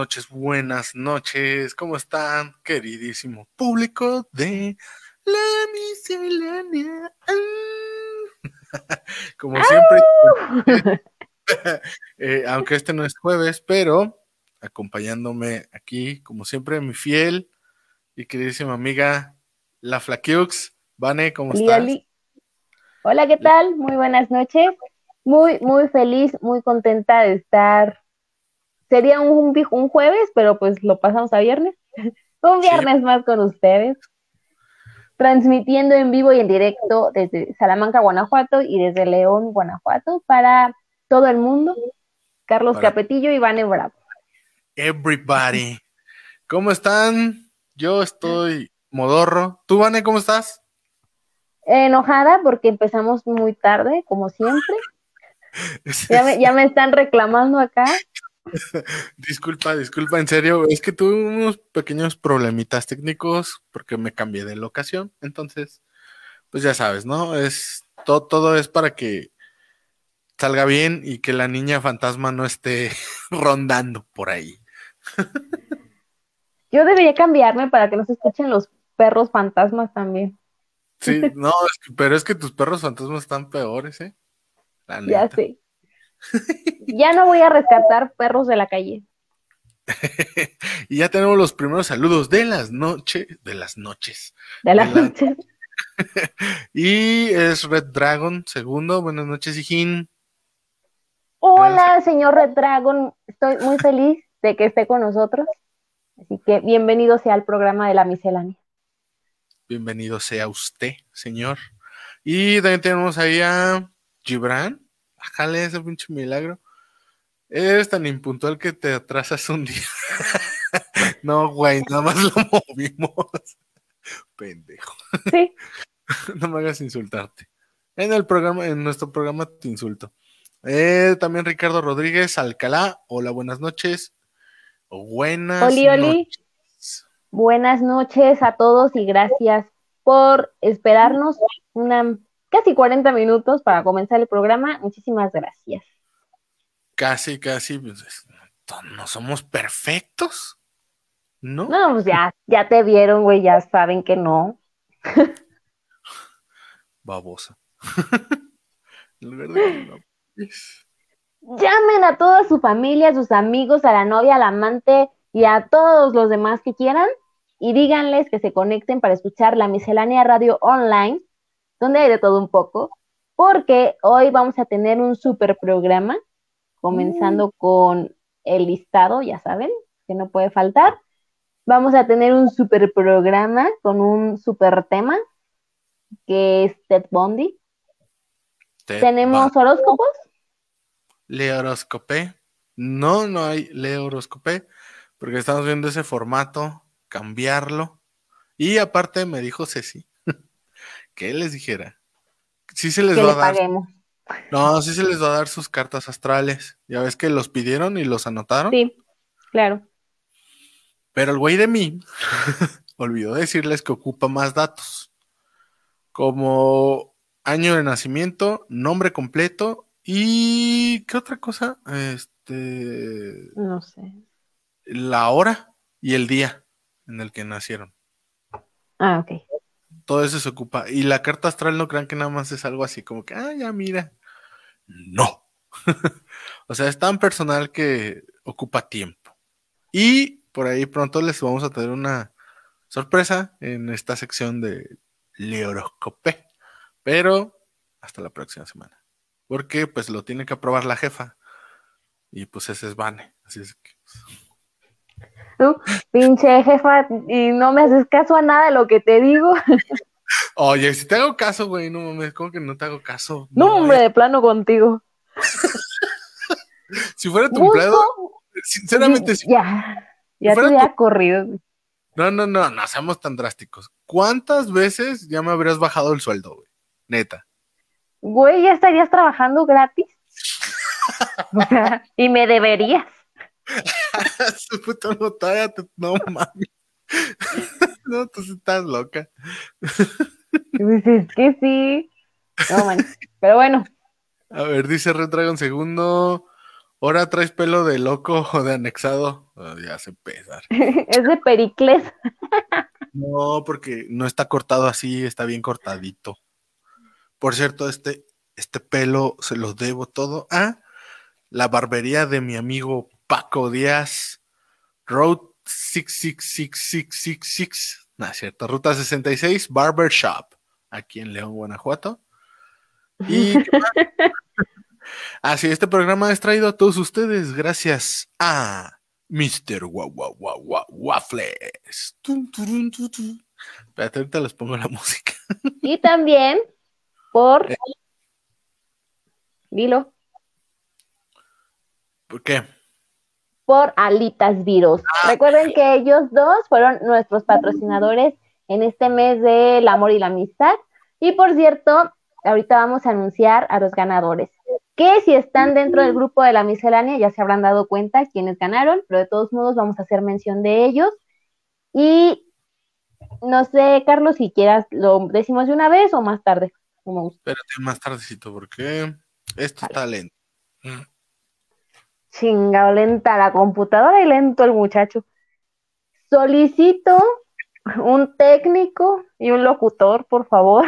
Buenas noches, buenas noches. ¿Cómo están, queridísimo público de la miscelánea? Como siempre, eh, aunque este no es jueves, pero acompañándome aquí, como siempre, mi fiel y queridísima amiga, la Flaquiux. Vane, ¿cómo estás? Hola, ¿qué tal? Muy buenas noches. Muy, muy feliz, muy contenta de estar sería un, un jueves, pero pues lo pasamos a viernes. un viernes más con ustedes. Transmitiendo en vivo y en directo desde Salamanca, Guanajuato y desde León, Guanajuato para todo el mundo. Carlos Capetillo y Vane Bravo. Everybody. ¿Cómo están? Yo estoy modorro. ¿Tú, Vane, cómo estás? Enojada porque empezamos muy tarde, como siempre. ya, me, ya me están reclamando acá. disculpa, disculpa, en serio, es que tuve unos pequeños problemitas técnicos porque me cambié de locación, entonces, pues ya sabes, ¿no? Es todo, todo es para que salga bien y que la niña fantasma no esté rondando por ahí. Yo debería cambiarme para que no se escuchen los perros fantasmas también. Sí, no, pero es que tus perros fantasmas están peores, ¿eh? ya sé. Ya no voy a rescatar perros de la calle. y ya tenemos los primeros saludos de las noches, de las noches. De las noches. y es Red Dragon, segundo. Buenas noches, Hijín. Hola, señor Red Dragon. Estoy muy feliz de que esté con nosotros. Así que bienvenido sea al programa de la miscelánea. Bienvenido sea usted, señor. Y también tenemos ahí a Gibran. Bájale ese pinche milagro. Eres tan impuntual que te atrasas un día. no, güey, nada más lo movimos. Pendejo. Sí. no me hagas insultarte. En el programa, en nuestro programa te insulto. Eh, también Ricardo Rodríguez Alcalá. Hola, buenas noches. Buenas oli, oli. Buenas noches a todos y gracias por esperarnos una casi 40 minutos para comenzar el programa. Muchísimas gracias. Casi, casi, pues, no somos perfectos, ¿no? No, pues ya, ya te vieron, güey, ya saben que no. Babosa. Llamen a toda su familia, a sus amigos, a la novia, al amante y a todos los demás que quieran y díganles que se conecten para escuchar la miscelánea radio online donde hay de todo un poco, porque hoy vamos a tener un super programa, comenzando mm. con el listado, ya saben, que no puede faltar. Vamos a tener un super programa con un super tema, que es Ted Bundy. ¿Tenemos horóscopos? Le horoscopé. No, no hay le horoscopé, porque estamos viendo ese formato, cambiarlo. Y aparte me dijo Ceci ¿qué les dijera? Sí se les va a dar. No, sí se les va a dar sus cartas astrales. Ya ves que los pidieron y los anotaron. Sí, claro. Pero el güey de mí olvidó decirles que ocupa más datos. Como año de nacimiento, nombre completo y ¿qué otra cosa? Este no sé. La hora y el día en el que nacieron. Ah, ok todo eso se ocupa. Y la carta astral no crean que nada más es algo así como que, ah, ya mira. No. o sea, es tan personal que ocupa tiempo. Y por ahí pronto les vamos a tener una sorpresa en esta sección de Leoroscope. Pero hasta la próxima semana. Porque pues lo tiene que aprobar la jefa. Y pues ese es Vane. Así es que. Tú, pinche jefa, y no me haces caso a nada de lo que te digo. Oye, si te hago caso, güey, no mames, ¿cómo que no te hago caso? No, hombre, de plano contigo. si fuera tu empleado, sinceramente, si Ya, ya te había corrido. No, no, no, no seamos tan drásticos. ¿Cuántas veces ya me habrías bajado el sueldo, güey? Neta. Güey, ya estarías trabajando gratis. y me deberías. Su puta no, no mames. no, tú estás loca. Pues es que sí. No, man. Pero bueno. A ver, dice Red Dragon segundo. Ahora traes pelo de loco o de anexado. Oh, ya se pesar. es de Pericles. no, porque no está cortado así, está bien cortadito. Por cierto, este, este pelo se lo debo todo a la barbería de mi amigo Paco Díaz, Road 66666, no es cierto, Ruta 66, Barber Shop, aquí en León, Guanajuato. Y así, este programa es traído a todos ustedes gracias a Mr. Waffles. Espérate, ahorita les pongo la música. Y también por... Eh. Dilo. ¿Por qué? Por Alitas Virus. Ah, Recuerden que ellos dos fueron nuestros patrocinadores en este mes del amor y la amistad. Y por cierto, ahorita vamos a anunciar a los ganadores. Que si están dentro del grupo de la miscelánea, ya se habrán dado cuenta quienes ganaron, pero de todos modos vamos a hacer mención de ellos. Y no sé, Carlos, si quieras, lo decimos de una vez o más tarde. Espérate más tardecito, porque esto está lento. Chingado, lenta la computadora y lento el muchacho. Solicito un técnico y un locutor, por favor.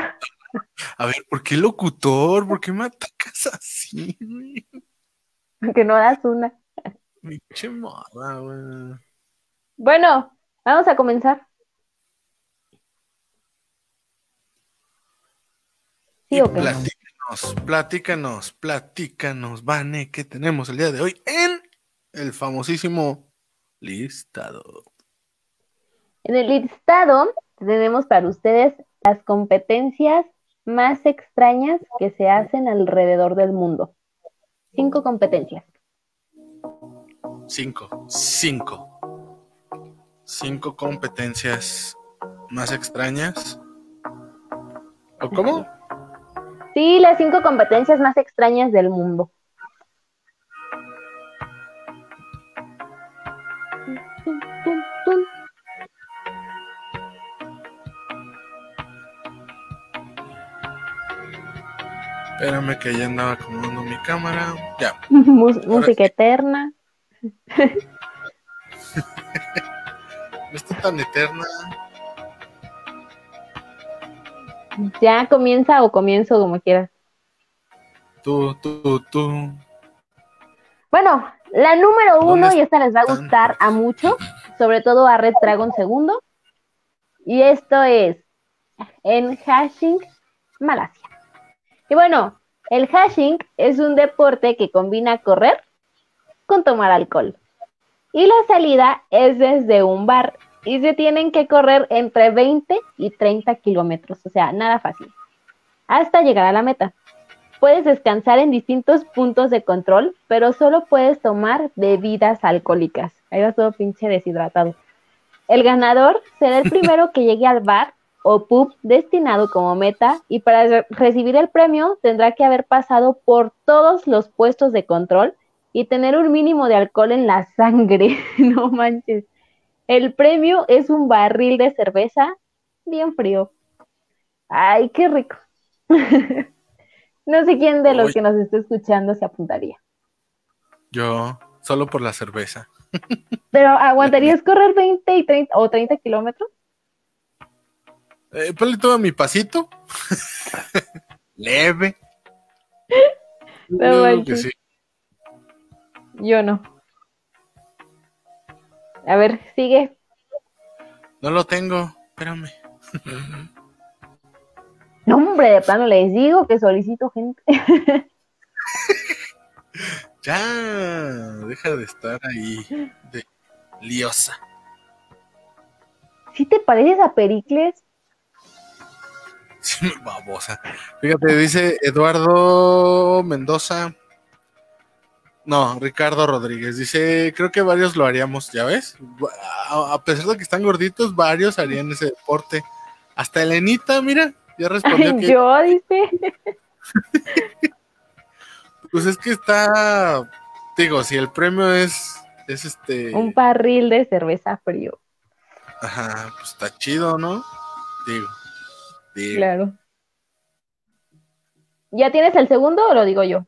A ver, ¿por qué locutor? ¿Por qué me atacas así? Que no das una. Mi güey. Bueno, vamos a comenzar. ¿Sí o qué? Platícanos, platícanos, platícanos, Vane, ¿qué tenemos el día de hoy en el famosísimo listado? En el listado tenemos para ustedes las competencias más extrañas que se hacen alrededor del mundo. Cinco competencias. Cinco, cinco. Cinco competencias más extrañas. ¿O cómo? Sí, las cinco competencias más extrañas del mundo. Espérame que ya andaba acomodando mi cámara. Ya. música eterna. no está tan eterna. Ya comienza o comienzo como quieras. Tú, tú, tú. Bueno, la número uno, y esta les va a gustar a mucho, sobre todo a Red Dragon segundo. Y esto es en Hashing, Malasia. Y bueno, el hashing es un deporte que combina correr con tomar alcohol. Y la salida es desde un bar y se tienen que correr entre 20 y 30 kilómetros, o sea, nada fácil, hasta llegar a la meta. Puedes descansar en distintos puntos de control, pero solo puedes tomar bebidas alcohólicas. Ahí vas todo pinche deshidratado. El ganador será el primero que llegue al bar o pub destinado como meta y para recibir el premio tendrá que haber pasado por todos los puestos de control y tener un mínimo de alcohol en la sangre. no manches. El premio es un barril de cerveza bien frío. Ay, qué rico. no sé quién de los que nos esté escuchando se apuntaría. Yo, solo por la cerveza. Pero ¿aguantarías correr 20 y 30 o 30 kilómetros? Eh, ponle todo mi pasito. Leve. Yo no. A ver, sigue. No lo tengo, espérame. No, hombre, de plano les digo que solicito gente. ya, deja de estar ahí de liosa. ¿Sí te pareces a Pericles? Sí, babosa. Fíjate, dice Eduardo Mendoza. No, Ricardo Rodríguez. Dice, creo que varios lo haríamos, ¿ya ves? A pesar de que están gorditos, varios harían ese deporte. Hasta Elenita, mira, ya respondió que... Yo, dice. pues es que está, digo, si el premio es, es este... Un barril de cerveza frío. Ajá, pues está chido, ¿no? Digo. digo. Claro. ¿Ya tienes el segundo o lo digo yo?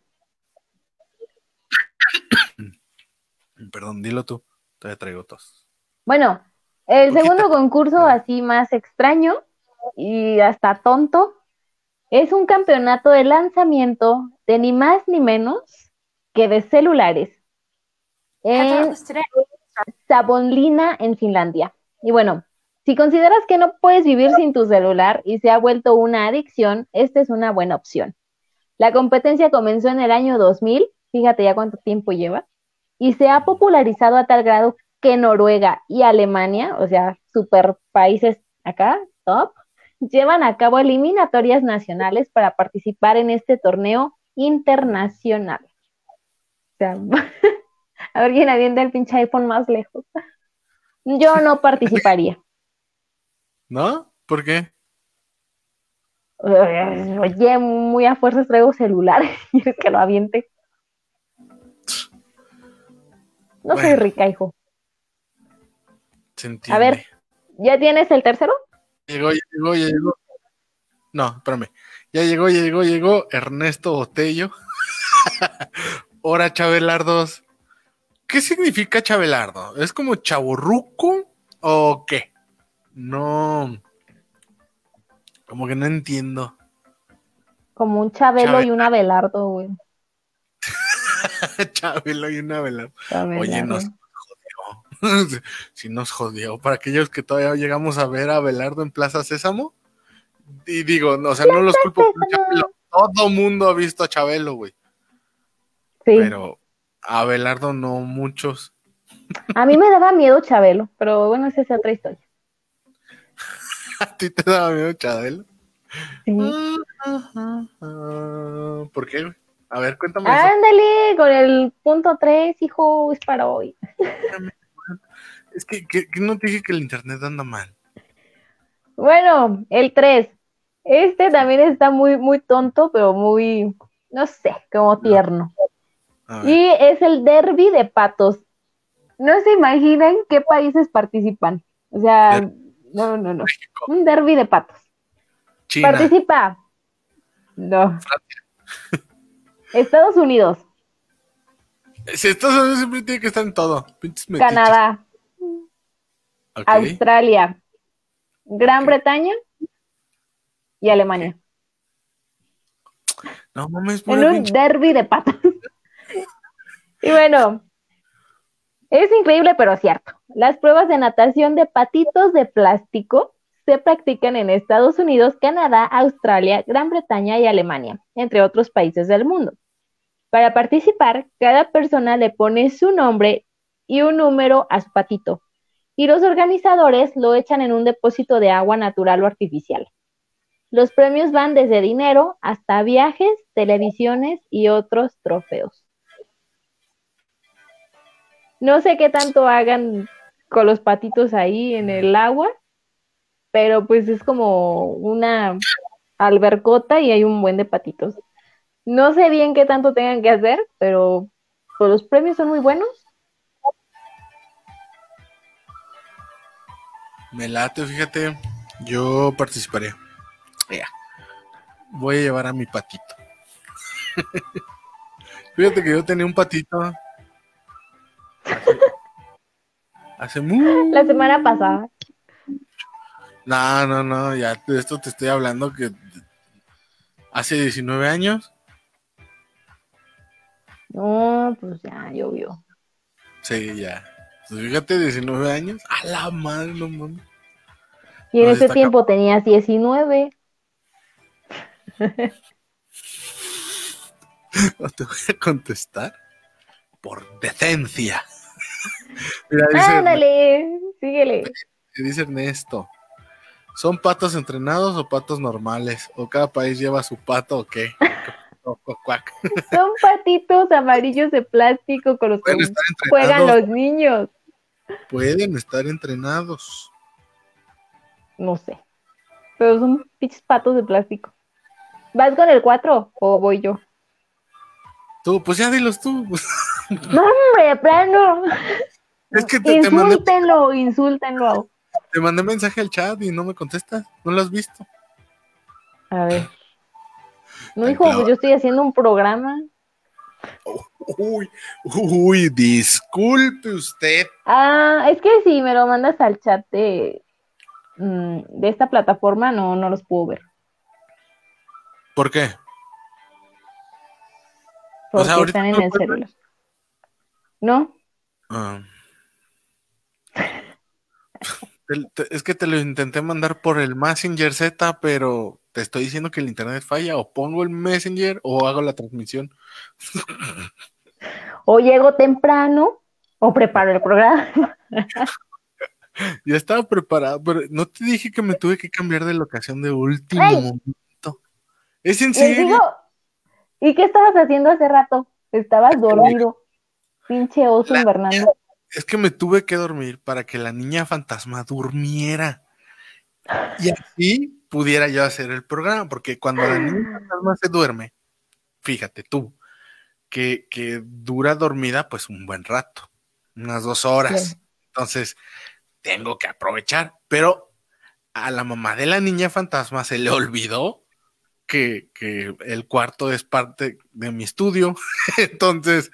Perdón, dilo tú. Todavía traigo tos. Bueno, el Poquita. segundo concurso así más extraño y hasta tonto es un campeonato de lanzamiento de ni más ni menos que de celulares en Savonlinna, en Finlandia. Y bueno, si consideras que no puedes vivir sin tu celular y se ha vuelto una adicción, esta es una buena opción. La competencia comenzó en el año 2000, fíjate ya cuánto tiempo lleva, y se ha popularizado a tal grado que Noruega y Alemania, o sea, super países acá, top, llevan a cabo eliminatorias nacionales para participar en este torneo internacional. O sea, a ver quién avienta el pinche iPhone más lejos. Yo no participaría. ¿No? ¿Por qué? Oye, muy a fuerzas traigo celular. ¿Quieres que lo aviente? No soy rica, hijo. Se entiende. A ver. ¿Ya tienes el tercero? Llegó, ya llegó, ya llegó. No, espérame. Ya llegó, ya llegó, llegó Ernesto Botello. Hora Chabelardos. ¿Qué significa Chabelardo? ¿Es como chaborruco o qué? No. Como que no entiendo. Como un Chabelo Chabelo. y un Abelardo, güey. Chabelo y una velada. Oye, Abelardo. nos jodió. sí nos jodió. Para aquellos que todavía llegamos a ver a Belardo en Plaza Sésamo. Y digo, no, o sea, no los culpo por Chabelo. Todo mundo ha visto a Chabelo, güey. Sí. Pero a Belardo no muchos. A mí me daba miedo Chabelo, pero bueno, esa es otra historia. ¿A ti te daba miedo Chabelo? Sí. Ah, ¿Por qué, güey? A ver, cuéntame eso. Ándale, con el punto 3, hijo, es para hoy. Es que, que- que no te dije que el internet anda mal. Bueno, el 3. Este también está muy, muy tonto, pero muy, no sé, como tierno. Y es el derby de patos. No se imaginan qué países participan. O sea, Der- no, no, no. Un derby de patos. China. Participa. No. Estados Unidos, Si Estados Unidos siempre tiene que estar en todo. Canadá. Australia, Gran. Bretaña y Alemania. No mames, En un derby de patos. y bueno, es increíble pero cierto. Las pruebas de natación de patitos de plástico se practican en Estados Unidos, Canadá, Australia, Gran Bretaña y Alemania, entre otros países del mundo. Para participar, cada persona le pone su nombre y un número a su patito, y los organizadores lo echan en un depósito de agua natural o artificial. Los premios van desde dinero hasta viajes, televisiones y otros trofeos. No sé qué tanto hagan con los patitos ahí en el agua, pero pues es como una albercota y hay un buen de patitos. No sé bien qué tanto tengan que hacer, pero pues, los premios son muy buenos. Me late, fíjate. Yo participaría. Ya. Voy a llevar a mi patito. fíjate que yo tenía un patito. Hace, hace mu- La semana pasada. No, no, no, ya de esto te estoy hablando que hace 19 años. No, pues ya llovió. Sí, ya. Pues fíjate, 19 años. A la madre, no mames. Y en No, ese tiempo tenías 19. No te voy a contestar por decencia. Mira, dice, Ándale, síguele. dice Ernesto. ¿Son patos entrenados o patos normales? ¿O cada país lleva su pato o qué? Cuac. Son patitos amarillos de plástico con los que juegan los niños. Pueden estar entrenados. No sé. Pero son pinches patos de plástico. ¿Vas con el 4 o voy yo? Tú, pues ya dilos tú. No, hombre, plano. Es que te, te mandé, Insúltenlo, insúltenlo. te mandé mensaje al chat y no me contestas. ¿No lo has visto? A ver. No, hijo, pues yo estoy haciendo un programa. Uy, uy, disculpe usted. Ah, es que si me lo mandas al chat de, mm, de esta plataforma, no, no los puedo ver. ¿Por qué? Porque están en el celular. ¿No? Es que te lo intenté mandar por el Messenger Z, pero te estoy diciendo que el internet falla, o pongo el Messenger o hago la transmisión. o llego temprano o preparo el programa. ya estaba preparado, pero no te dije que me tuve que cambiar de locación de último momento. Es en serio. ¿Y qué estabas haciendo hace rato? Estabas dormido. Pinche oso invernando. Es que me tuve que dormir para que la niña fantasma durmiera. Y así pudiera yo hacer el programa, porque cuando la niña fantasma se duerme, fíjate tú, que, dura dormida pues un buen rato, unas dos horas. Entonces, tengo que aprovechar, pero a la mamá de la niña fantasma se le olvidó que, el cuarto es parte de mi estudio. Entonces,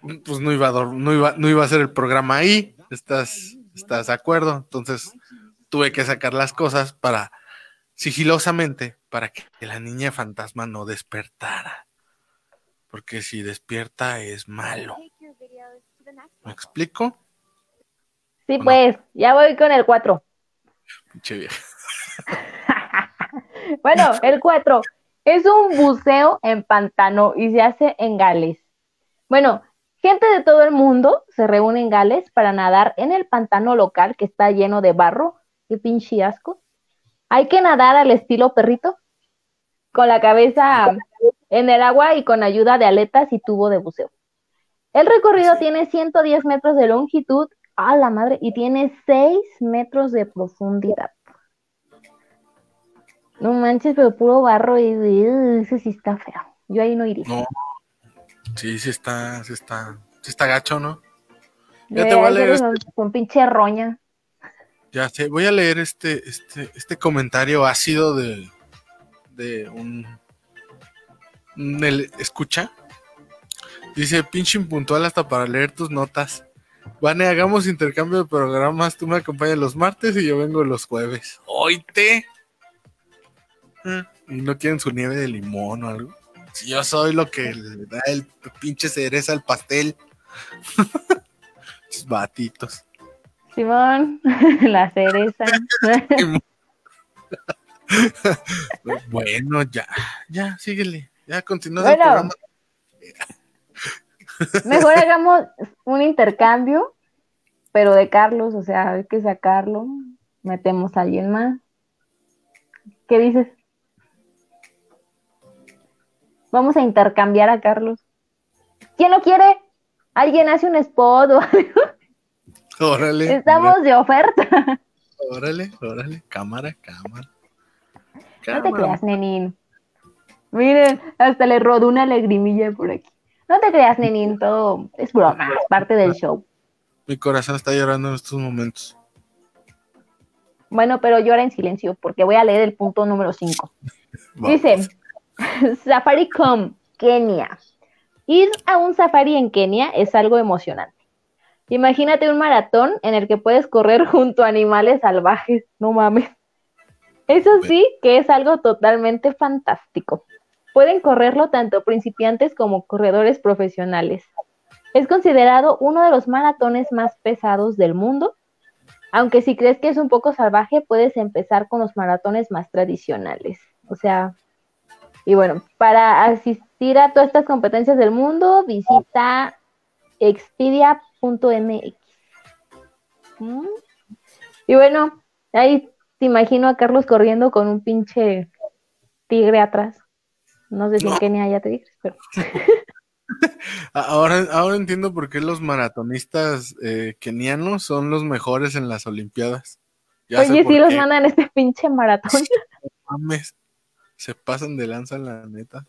pues no iba, a no, iba, no iba a hacer el programa ahí. ¿Estás, ¿Estás de acuerdo? Entonces, tuve que sacar las cosas para sigilosamente para que la niña fantasma no despertara porque si despierta es malo. ¿Me explico? Sí, pues, ya voy con el 4. bueno, el 4 es un buceo en pantano y se hace en Gales. Bueno, gente de todo el mundo se reúne en Gales para nadar en el pantano local que está lleno de barro. Qué pinche asco. Hay que nadar al estilo perrito, con la cabeza en el agua y con ayuda de aletas y tubo de buceo. El recorrido tiene 110 metros de longitud, a la madre, y tiene 6 metros de profundidad. No manches, pero puro barro y ese sí está feo. Yo ahí no iría. No. Sí, sí está, sí está, sí está gacho, ¿no? Ya te voy a leer este... con pinche roña. Ya sé, voy a leer este, este, este comentario ácido de, de un escucha. Dice, pinche impuntual hasta para leer tus notas. Vane, hagamos intercambio de programas. Tú me acompañas los martes y yo vengo los jueves. Oite. Y no quieren su nieve de limón o algo. Si yo soy lo que le da el pinche cereza al pastel. Batitos. Simón, la cereza. bueno, ya, ya, síguele. Ya continúa el programa. Mejor hagamos un intercambio, pero de Carlos, o sea, hay que sacarlo. Metemos a alguien más. ¿Qué dices? Vamos a intercambiar a Carlos. ¿Quién lo quiere? ¿Alguien hace un spot o algo? Órale. Estamos de oferta. Órale, órale. Cámara, cámara. No te creas, Nenín. Miren, hasta le rodó una lagrimilla por aquí. No te creas, Nenín, todo es broma, es parte del show. Mi corazón está llorando en estos momentos. Bueno, pero llora en silencio porque voy a leer el punto número 5. Dice, Safaricom, Kenia. Ir a un safari en Kenia es algo emocionante. Imagínate un maratón en el que puedes correr junto a animales salvajes, no mames. Eso sí que es algo totalmente fantástico. Pueden correrlo tanto principiantes como corredores profesionales. Es considerado uno de los maratones más pesados del mundo, aunque si crees que es un poco salvaje, puedes empezar con los maratones más tradicionales. O sea, y bueno, para asistir a todas estas competencias del mundo, visita expedia.mx. ¿Mm? Y bueno, ahí te imagino a Carlos corriendo con un pinche tigre atrás. No sé si en Kenia haya tigres, pero. ahora, ahora entiendo por qué los maratonistas eh, kenianos son los mejores en las Olimpiadas. Oye, sí los mandan este pinche maratón. Mames, se pasan de lanza, la neta.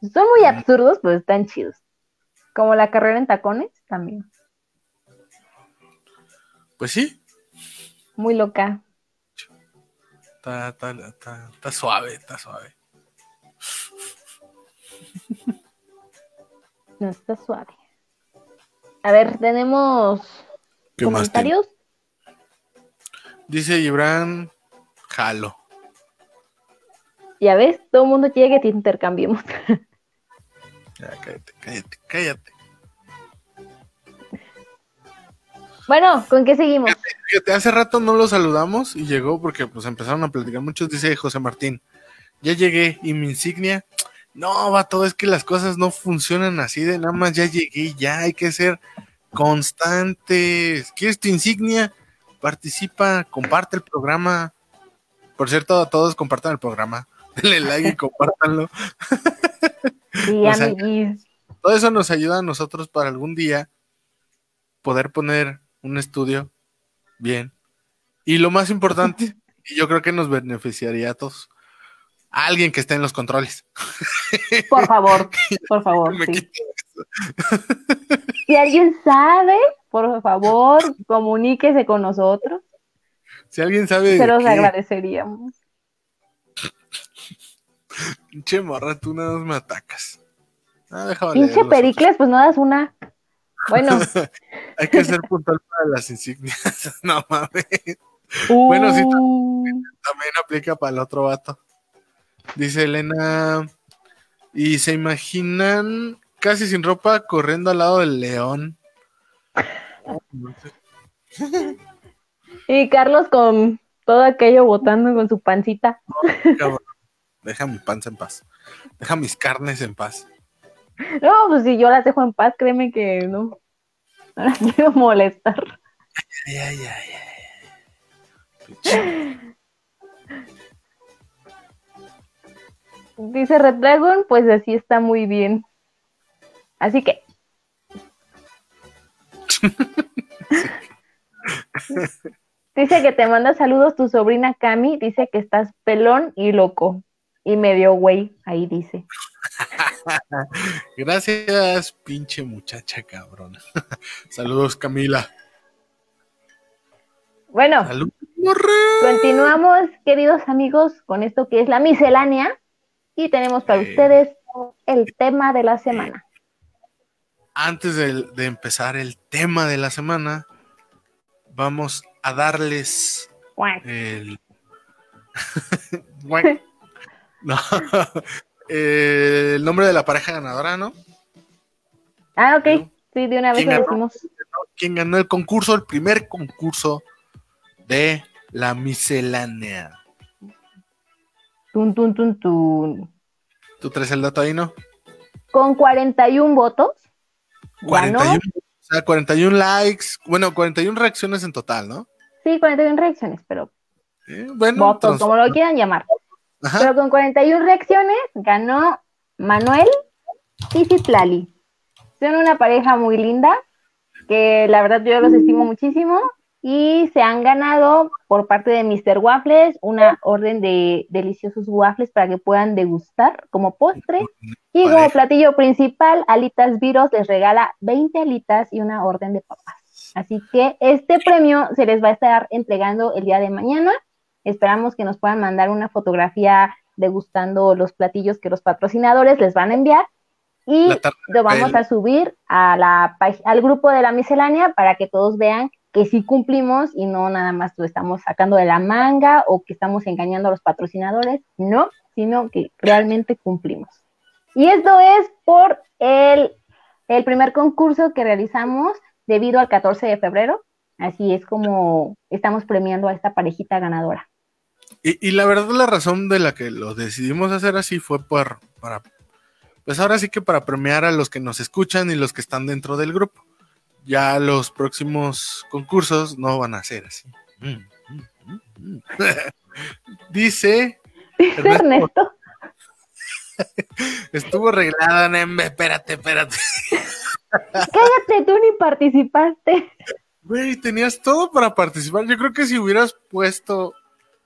Son muy absurdos, pero están chidos. Como la carrera en tacones, también. Pues sí. Muy loca. está, está, está suave, está suave. No está suave. A ver, tenemos ¿Qué más comentarios. Dice Gibran, jalo. Ya ves, todo el mundo quiere que te intercambiemos. Ya, cállate, cállate, cállate. bueno, ¿con qué seguimos? Fíjate, hace rato no lo saludamos y llegó porque pues empezaron a platicar muchos, dice José Martín. Ya llegué y mi insignia, no, va todo es que las cosas no funcionan así de nada más ya llegué, ya hay que ser constantes. ¿Quieres tu insignia? Participa, comparte el programa. Por cierto, todos compartan el programa. Denle like y compártanlo. Sí, O sea. Todo eso nos ayuda a nosotros para algún día poder poner un estudio bien. Y lo más importante, y yo creo que nos beneficiaría a todos, a alguien que esté en los controles. Por favor, por favor. Sí. Si alguien sabe, por favor, comuníquese con nosotros. Si alguien sabe Se los qué, agradeceríamos. Pinche morra, tú nada más me atacas. Ah, Pinche. Pericles, pues no das una. Bueno, Hay que ser puntual para las insignias. no mames. Bueno, sí, uh, También aplica para el otro vato. Dice Elena. Y se imaginan casi sin ropa corriendo al lado del león. Oh, no sé, y Carlos con todo aquello botando con su pancita. Deja mi panza en paz. Deja mis carnes en paz. No, pues si yo las dejo en paz, créeme que no. No las quiero molestar. Ay, ay, ay, ay. Dice Red Dragon, pues así está muy bien. Así que. dice que te manda saludos tu sobrina Cami. Dice que estás pelón y loco. Y medio güey, ahí dice. Gracias, pinche muchacha cabrona. Saludos, Camila. Bueno, continuamos, queridos amigos, con esto que es la miscelánea. Y tenemos para Eh. ustedes el tema de la semana. Antes de, de empezar el tema de la semana, vamos a darles el. No. el nombre de la pareja ganadora, ¿no? Ah, ok. Sí, de una vez ¿Quién lo ganó? decimos. Quien ganó el concurso, el primer concurso de la miscelánea. Tun, tun, tun, tun. ¿Tú traes el dato ahí, no? Con 41 votos. 41, Ganó. o sea, 41 likes, bueno, 41 reacciones en total, ¿no? Sí, 41 reacciones, pero Eh, bueno, votos, como lo quieran llamar. Ajá. Pero con 41 reacciones ganó Manuel y Citlali. Son una pareja muy linda, que la verdad yo los estimo muchísimo. Y se han ganado por parte de Mr. Waffles una orden de deliciosos waffles para que puedan degustar como postre. Y como platillo principal, Alitas Viros les regala 20 alitas y una orden de papas. Así que este premio se les va a estar entregando el día de mañana. Esperamos que nos puedan mandar una fotografía degustando los platillos que los patrocinadores les van a enviar. Y lo vamos a subir a la, pag- al grupo de la miscelánea para que todos vean que sí cumplimos y no nada más lo estamos sacando de la manga o que estamos engañando a los patrocinadores, no, sino que realmente cumplimos. Y esto es por el, el primer concurso que realizamos debido al 14 de febrero. Así es como estamos premiando a esta parejita ganadora. Y, y la verdad, la razón de la que lo decidimos hacer así fue por, para, pues ahora sí que para premiar a los que nos escuchan y los que están dentro del grupo. Ya los próximos concursos no van a ser así. Dice, Dice Ernesto. Ernesto, estuvo arreglada, Nembe, espérate, espérate. cállate, tú ni participaste. Güey, tenías todo para participar. Yo creo que si hubieras puesto,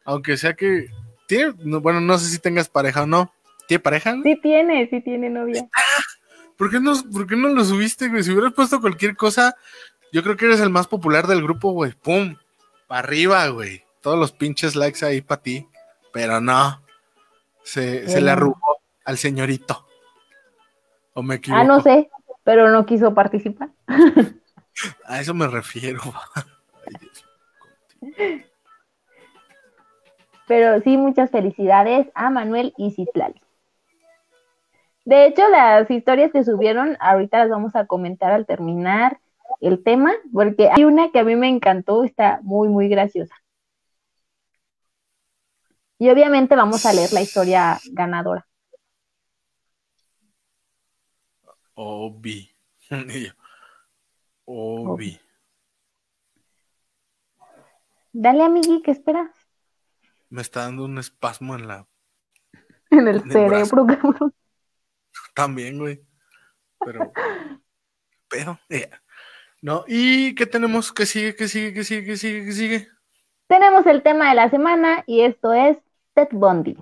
aunque sea que, tiene, no, bueno, no sé si tengas pareja o no. ¿Tiene pareja? Sí tiene, sí tiene novia. ¿Por qué, no, ¿Por qué no lo subiste, güey? Si hubieras puesto cualquier cosa, yo creo que eres el más popular del grupo, güey. ¡Pum! Para arriba, güey. Todos los pinches likes ahí para ti. Pero no. Se, se le arrugó al señorito. ¿O me equivoco? Ah, no sé. pero no quiso participar. A eso me refiero. Pero sí, muchas felicidades a Manuel y Citlali. De hecho, las historias que subieron, ahorita las vamos a comentar al terminar el tema, porque hay una que a mí me encantó, está muy, muy graciosa. Y obviamente vamos a leer la historia ganadora. Obi. Obi. Dale, amigui, ¿qué esperas? Me está dando un espasmo en la. En el cerebro, cabrón. También, güey. Pero. Pero. No, ¿y qué tenemos? ¿Qué sigue? ¿Qué sigue? ¿Qué sigue? ¿Qué sigue? ¿Qué sigue? Tenemos el tema de la semana y esto es Ted Bundy.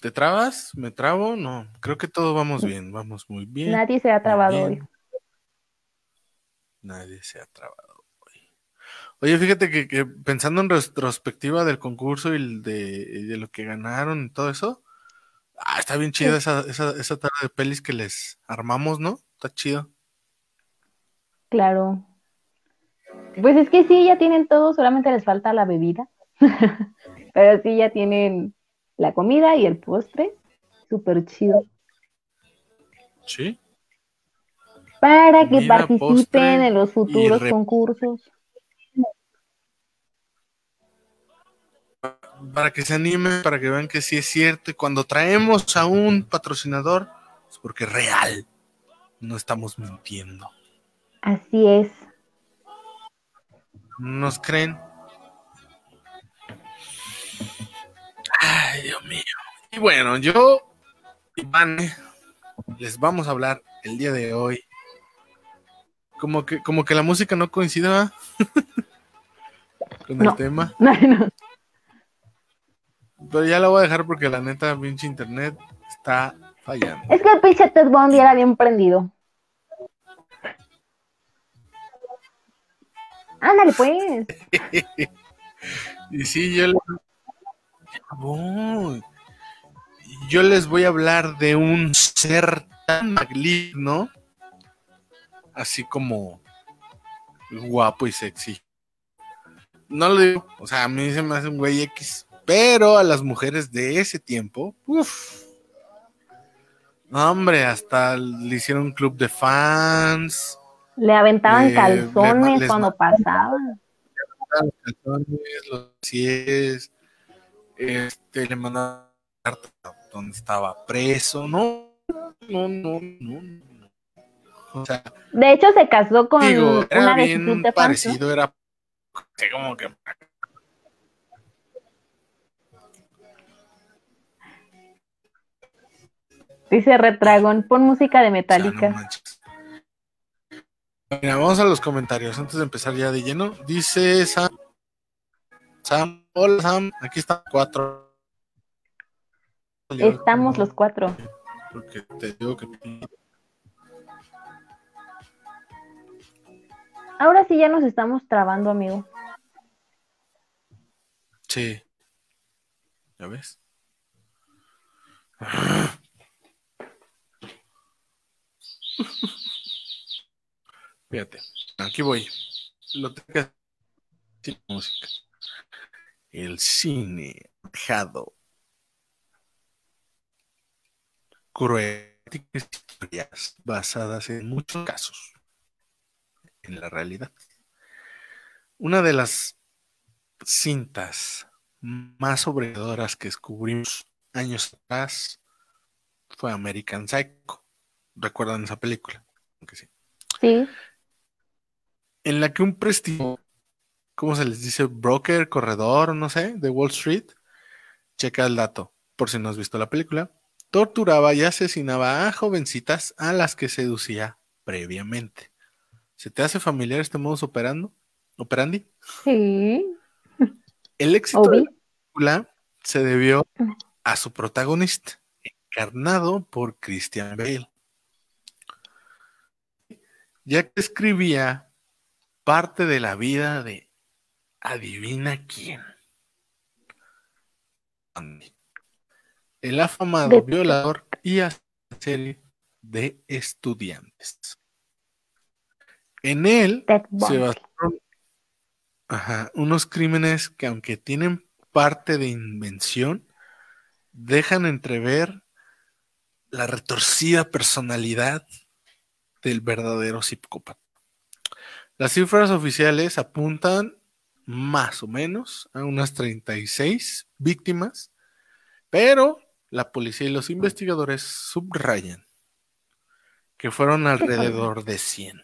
¿Te trabas? ¿Me trabo? No, creo que todo vamos bien, vamos muy bien. Nadie se ha trabado hoy. Nadie se ha trabado hoy. Oye, fíjate que, pensando en retrospectiva del concurso y de, lo que ganaron y todo eso, ah, está bien chida esa, esa, esa tarde de pelis que les armamos, ¿no? Está chido. Claro. Pues es que sí, ya tienen todo, solamente les falta la bebida. Pero sí, ya tienen la comida y el postre, súper chido. Sí. Para que participen en los futuros concursos. Para que se animen, para que vean que sí es cierto. Y cuando traemos a un patrocinador, es porque es real. No estamos mintiendo. Así es. ¿Nos creen? Dios mío. Y bueno, yo, Iván, les vamos a hablar el día de hoy. Como que, como que la música no coincide con el tema. Pero ya la voy a dejar porque la neta, pinche internet está fallando. Es que el pinche Ted Bundy era bien prendido. Ándale, pues. y sí, yo yo les voy a hablar de un ser tan maligno, así como guapo y sexy. No lo digo, o sea, a mí se me hace un güey X, pero a las mujeres de ese tiempo, uff. Hombre, hasta le hicieron un club de fans. Le aventaban calzones cuando pasaban. Le aventaban calzones, los pies este, le mandaron carta donde estaba preso, no, no, no, no, O sea, de hecho se casó con digo, era bien parecido, era como que Dice Retragón, pon música de Metallica. Mira, vamos a los comentarios antes de empezar ya de lleno. Dice Sam, Sam Hola Sam, aquí están cuatro. Estamos los cuatro. Porque te digo que. Ahora sí ya nos estamos trabando, amigo. Sí. ¿Ya ves? Fíjate, aquí voy. Lo tengo que hacer música el cine dejado crueles historias basadas en muchos casos en la realidad. Una de las cintas más sobredoras que descubrimos años atrás fue American Psycho. ¿Recuerdan esa película? sí. Sí. En la que un prestigio ¿cómo se les dice? Broker, corredor, no sé, de Wall Street. Checa el dato, por si no has visto la película. Torturaba y asesinaba a jovencitas a las que seducía previamente. ¿Se te hace familiar este modus operando? ¿Operandi? Sí. El éxito de la película se debió a su protagonista, encarnado por Christian Bale. Ya que escribía parte de la vida de Adivina quién. El afamado violador y serie de estudiantes. En él se basaron unos crímenes que aunque tienen parte de invención, dejan entrever la retorcida personalidad del verdadero psicópata. Las cifras oficiales apuntan más o menos a unas 36 víctimas, pero la policía y los investigadores subrayan que fueron alrededor de 100.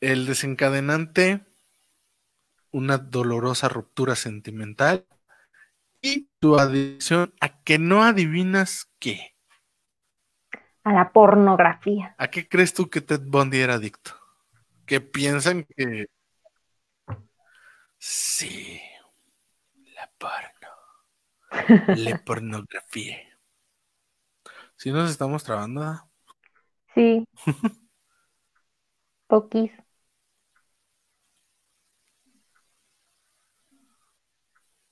El desencadenante, una dolorosa ruptura sentimental y tu adicción a que no adivinas qué. A la pornografía. ¿A qué crees tú que Ted Bundy era adicto? Que piensan que... Sí, la porno. la pornografía. Si nos estamos trabando. Sí. Poquis.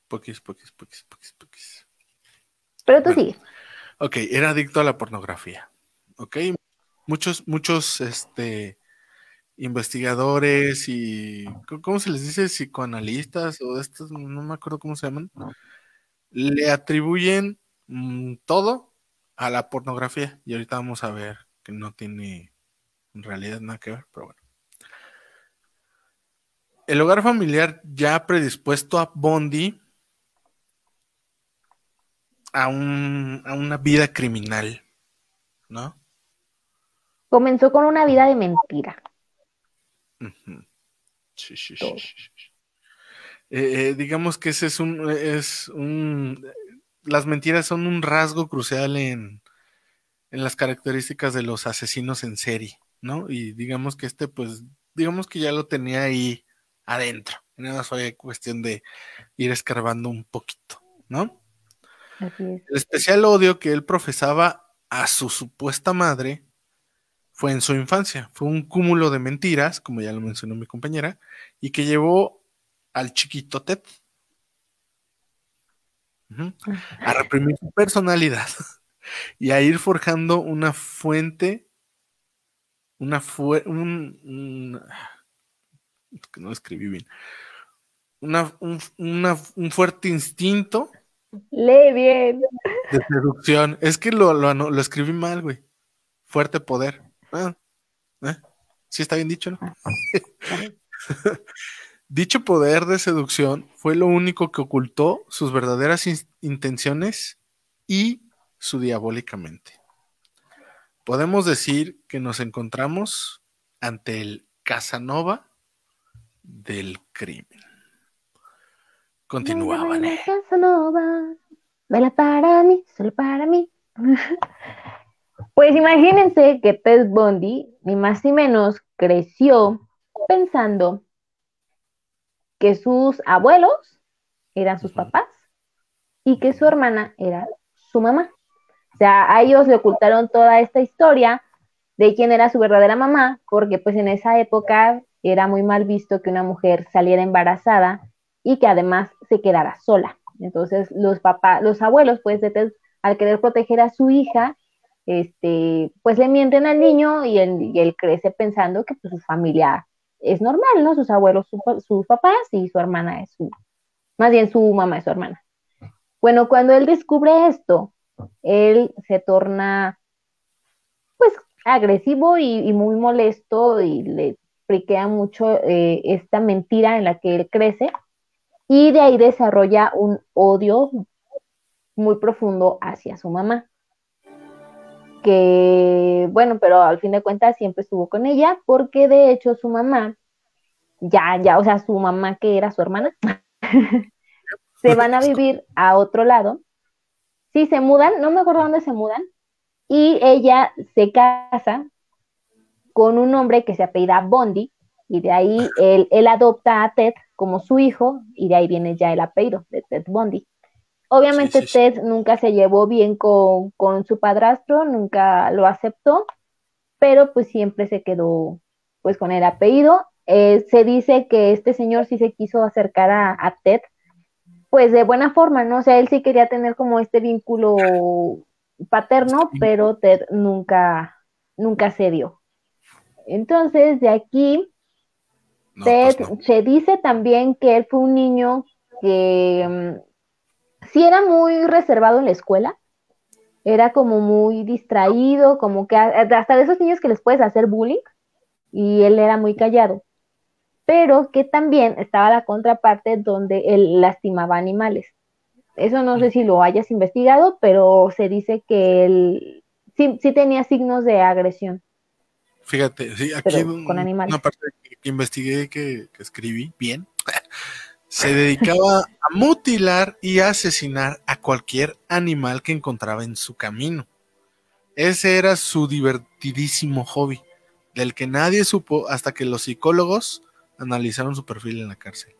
Poquis, poquis, poquis, poquis, poquis. Pero tú sí. Ok, era adicto a la pornografía. Ok, muchos, muchos, este, investigadores y, ¿cómo se les dice? Psicoanalistas o estos, no me acuerdo cómo se llaman, le atribuyen mm, todo a la pornografía. Y ahorita vamos a ver que no tiene en realidad nada que ver, pero bueno. El hogar familiar ya predispuesto a Bondi a, un, a una vida criminal, ¿no? Comenzó con una vida de mentira. Sí, sí, sí, eh, eh, digamos que ese es un, es un, las mentiras son un rasgo crucial en, en las características de los asesinos en serie, ¿no? Y digamos que este, pues, digamos que ya lo tenía ahí adentro. Nada más fue cuestión de ir escarbando un poquito, ¿no? El especial odio que él profesaba a su supuesta madre fue en su infancia. Fue un cúmulo de mentiras, como ya lo mencionó mi compañera, y que llevó al chiquito Ted a reprimir su personalidad y a ir forjando una fuente, una fuente, un, que no escribí bien, una, un fuerte instinto Lee bien. De seducción. Es que lo, lo, escribí mal, güey. Fuerte poder. Ah, ¿eh? Sí está bien dicho, ¿no? Dicho poder de seducción fue lo único que ocultó sus verdaderas intenciones y su diabólicamente. Podemos decir que nos encontramos ante el Casanova del crimen. Continuaban. Vela para mí, solo para mí. Pues imagínense que Ted Bundy, ni más ni menos, creció pensando que sus abuelos eran sus papás y que su hermana era su mamá. O sea, a ellos le ocultaron toda esta historia de quién era su verdadera mamá, porque pues en esa época era muy mal visto que una mujer saliera embarazada y que además se quedara sola. Entonces, los papás, los abuelos, pues, al querer proteger a su hija, este, pues le mienten al niño y él, crece pensando que pues, su familia es normal, ¿no? Sus abuelos, sus papás y su hermana es su, más bien su mamá es su hermana. Bueno, cuando él descubre esto, él se torna, pues, agresivo y, muy molesto y le friquea mucho eh, esta mentira en la que él crece y de ahí desarrolla un odio muy profundo hacia su mamá. Que, bueno, pero al fin de cuentas siempre estuvo con ella porque de hecho su mamá, ya, ya, o sea, su mamá que era su hermana, se van a vivir a otro lado. Sí, se mudan, no me acuerdo dónde se mudan, y ella se casa con un hombre que se apellida Bondi, y de ahí él, él adopta a Ted como su hijo y de ahí viene ya el apellido de Ted Bundy. Obviamente Ted nunca se llevó bien con, su padrastro, nunca lo aceptó, pero pues siempre se quedó pues con el apellido. Eh, se dice que este señor sí se quiso acercar a, Ted pues de buena forma, ¿no? O sea, él sí quería tener como este vínculo paterno, pero Ted nunca, nunca se dio. Entonces, de aquí, Ted pues se dice también que él fue un niño que mm, sí era muy reservado en la escuela, era como muy distraído, como que hasta de esos niños que les puedes hacer bullying, y él era muy callado pero que también estaba la contraparte donde él lastimaba animales. Eso no sé si lo hayas investigado, pero se dice que él sí, tenía signos de agresión. Fíjate, sí, aquí con animales. una parte que, investigué, que, que escribí bien, se dedicaba a mutilar y asesinar a cualquier animal que encontraba en su camino. Ese era su divertidísimo hobby, del que nadie supo hasta que los psicólogos analizaron su perfil en la cárcel.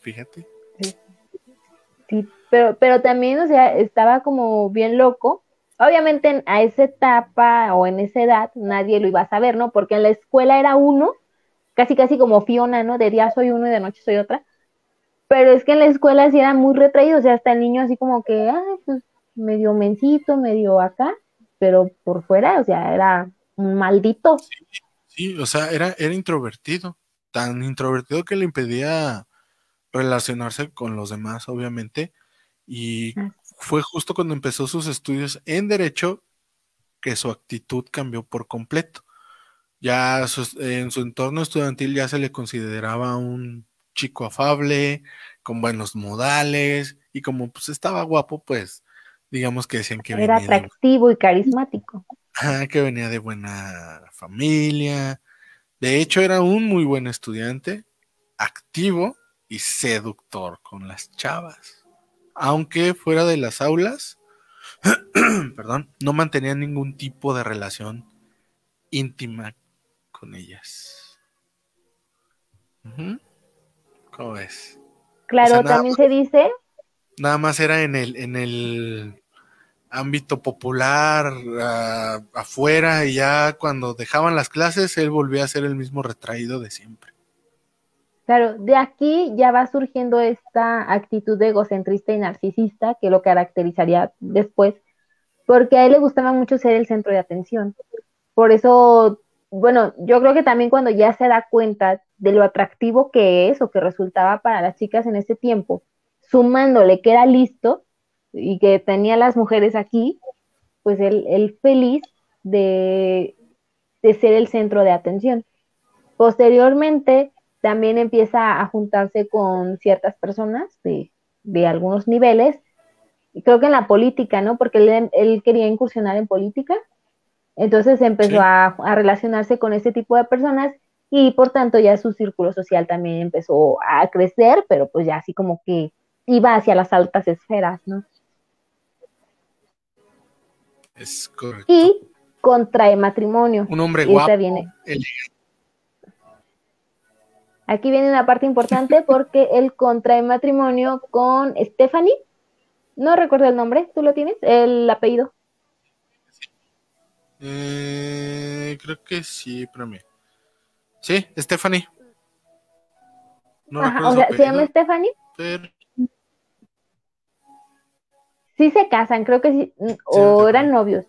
Fíjate. Sí. pero, pero también, o sea, estaba como bien loco. Obviamente a esa etapa o en esa edad nadie lo iba a saber, ¿no? Porque en la escuela era uno, casi casi como Fiona, ¿no? De día soy uno y de noche soy otra. Pero es que en la escuela sí era muy retraído, o sea, hasta el niño así como que, ay, pues medio mencito, medio acá, pero por fuera, o sea, era un maldito. Sí, sí o sea, era, era introvertido tan introvertido que le impedía relacionarse con los demás, obviamente. Y ah. fue justo cuando empezó sus estudios en derecho que su actitud cambió por completo. Ya en su entorno estudiantil ya se le consideraba un chico afable, con buenos modales, y como pues estaba guapo, pues digamos que decían que era atractivo y carismático. que venía de buena familia, de hecho, era un muy buen estudiante, activo y seductor con las chavas. Aunque fuera de las aulas, perdón, no mantenía ningún tipo de relación íntima con ellas. ¿Cómo ves? Claro, también se dice. Nada más era en el, en el ámbito popular afuera y ya cuando dejaban las clases él volvía a ser el mismo retraído de siempre. Claro, de aquí ya va surgiendo esta actitud de egocentrista y narcisista que lo caracterizaría después, porque a él le gustaba mucho ser el centro de atención. Por eso, bueno, yo creo que también cuando ya se da cuenta de lo atractivo que es o que resultaba para las chicas en ese tiempo, sumándole que era listo, y que tenía las mujeres aquí, pues él, feliz de, ser el centro de atención. Posteriormente, también empieza a juntarse con ciertas personas de, algunos niveles, creo que en la política, ¿no? Porque él, quería incursionar en política, entonces empezó a, a, relacionarse con ese tipo de personas y por tanto ya su círculo social también empezó a crecer, pero pues ya así como que iba hacia las altas esferas, ¿no? Es correcto. Y contrae matrimonio. Un hombre guapo. Aquí viene una parte importante porque él contrae matrimonio con Stephanie. No recuerdo el nombre, ¿tú lo tienes? El apellido. Eh, creo que sí, espérame. Sí, Stephanie. No o sea, ¿se llama Stephanie? sí se casan, creo que sí, o eran novios.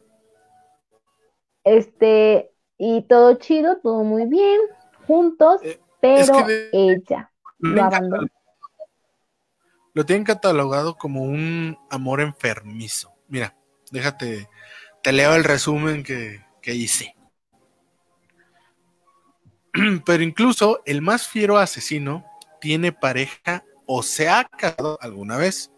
Este, y todo chido, todo muy bien, juntos, eh, pero ella lo abandonó. Lo tienen catalogado como un amor enfermizo. Mira, déjate, te leo el resumen que, que hice. Pero incluso el más fiero asesino tiene pareja o se ha casado alguna vez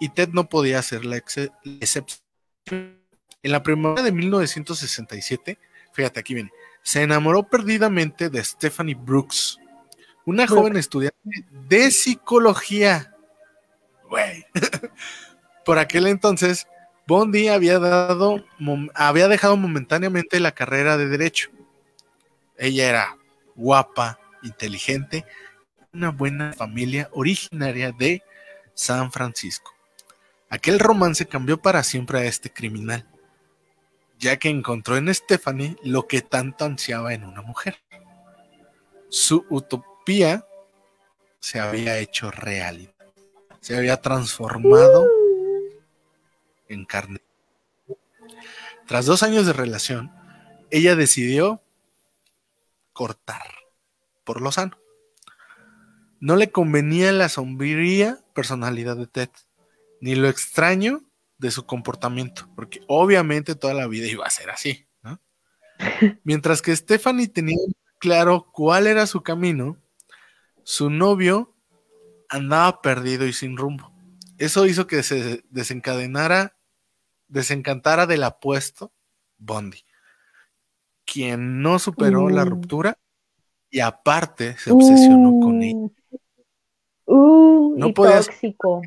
y Ted no podía ser la excepción. En la primavera de 1967, fíjate aquí viene, se enamoró perdidamente de Stephanie Brooks, una joven estudiante de psicología. Por aquel entonces, Bondi había, dado, había dejado momentáneamente la carrera de derecho. Ella era guapa, inteligente, una buena familia originaria de San Francisco. Aquel romance cambió para siempre a este criminal, ya que encontró en Stephanie lo que tanto ansiaba en una mujer. Su utopía se había hecho realidad. se había transformado en carne. Tras dos años de relación, ella decidió cortar por lo sano. No le convenía la sombría personalidad de Ted, ni lo extraño de su comportamiento, porque obviamente toda la vida iba a ser así, ¿no? Mientras que Stephanie tenía claro cuál era su camino, su novio andaba perdido y sin rumbo. Eso hizo que se desencadenara, desencantara del apuesto Bondi, quien no superó la uh. ruptura y aparte se obsesionó con ella. Uh, no podía tóxico.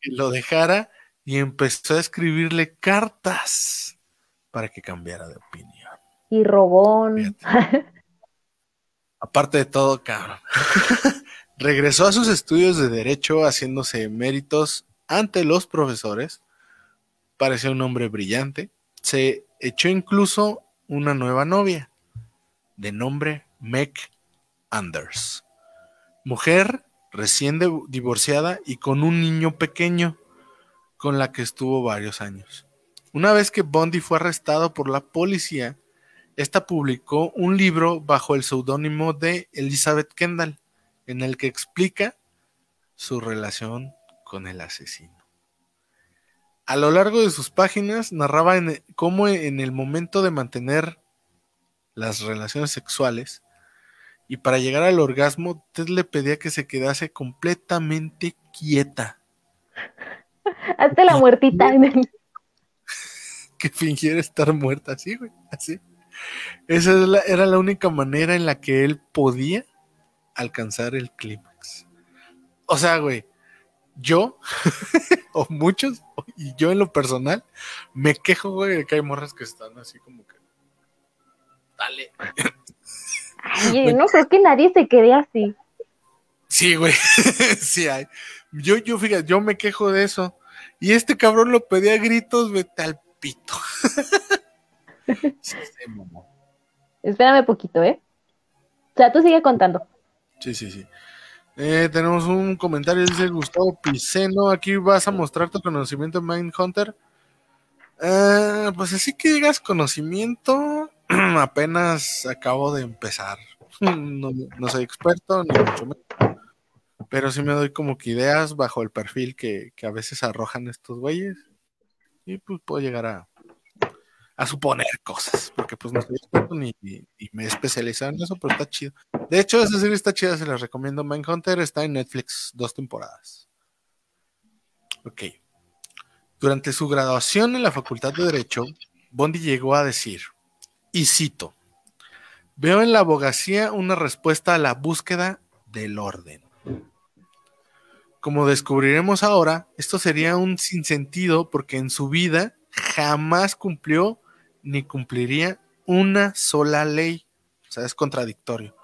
Que lo dejara y empezó a escribirle cartas para que cambiara de opinión. Y robón. Aparte de todo, cabrón. Regresó a sus estudios de derecho haciéndose méritos ante los profesores. Parecía un hombre brillante. Se echó incluso una nueva novia de nombre Meg Anders. Mujer recién divorciada y con un niño pequeño con la que estuvo varios años. Una vez que Bondi fue arrestado por la policía, esta publicó un libro bajo el seudónimo de Elizabeth Kendall, en el que explica su relación con el asesino. A lo largo de sus páginas narraba cómo en el momento de mantener las relaciones sexuales y para llegar al orgasmo, Ted le pedía que se quedase completamente quieta. Hazte la muertita. que fingiera estar muerta, así, güey, así. Esa era la única manera en la que él podía alcanzar el clímax. O sea, güey, yo, o muchos, y yo en lo personal, me quejo, güey, de que hay morras que están así como que. Dale. Ay, no creo que nadie se quede así. Sí, güey, sí hay. Yo, yo, fíjate, yo me quejo de eso. Y este cabrón lo pedía a gritos, vete al pito. Espérame poquito, ¿eh? O sea, tú sigue contando. Sí, sí, sí. Eh, tenemos un comentario, dice Gustavo Piceno. Aquí vas a mostrar tu conocimiento en Mindhunter. Eh, pues así que digas conocimiento, apenas acabo de empezar. No, soy experto, ni mucho menos. Pero sí me doy como que ideas bajo el perfil que, que a veces arrojan estos güeyes. Y pues puedo llegar a, a suponer cosas, porque pues no estoy experto ni, me he especializado en eso, pero está chido. De hecho, esa serie está chida, se la recomiendo. Mindhunter está en Netflix, dos temporadas. Ok. Durante su graduación en la Facultad de Derecho, Bondi llegó a decir, y cito, veo en la abogacía una respuesta a la búsqueda del orden. Como descubriremos ahora, esto sería un sinsentido porque en su vida jamás cumplió ni cumpliría una sola ley. O sea, es contradictorio.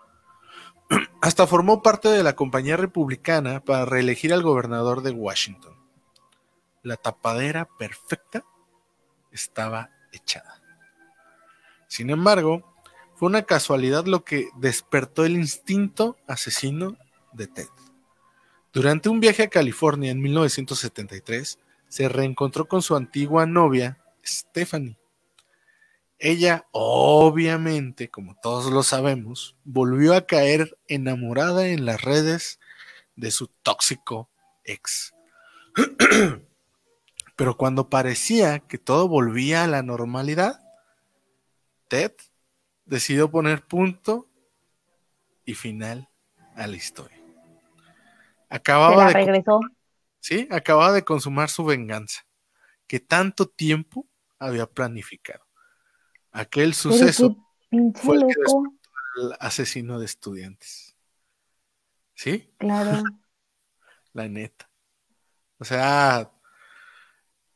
Hasta formó parte de la compañía republicana para reelegir al gobernador de Washington. La tapadera perfecta estaba echada. Sin embargo, fue una casualidad lo que despertó el instinto asesino de Ted. Durante un viaje a California en 1973, se reencontró con su antigua novia, Stephanie, ella, obviamente, como todos lo sabemos, volvió a caer enamorada en las redes de su tóxico ex. Pero cuando parecía que todo volvía a la normalidad, Ted decidió poner punto y final a la historia. Acababa de regresó. Sí, acababa de consumar su venganza, que tanto tiempo había planificado. Aquel suceso fue el, asesino de estudiantes. ¿Sí? Claro. La neta. O sea,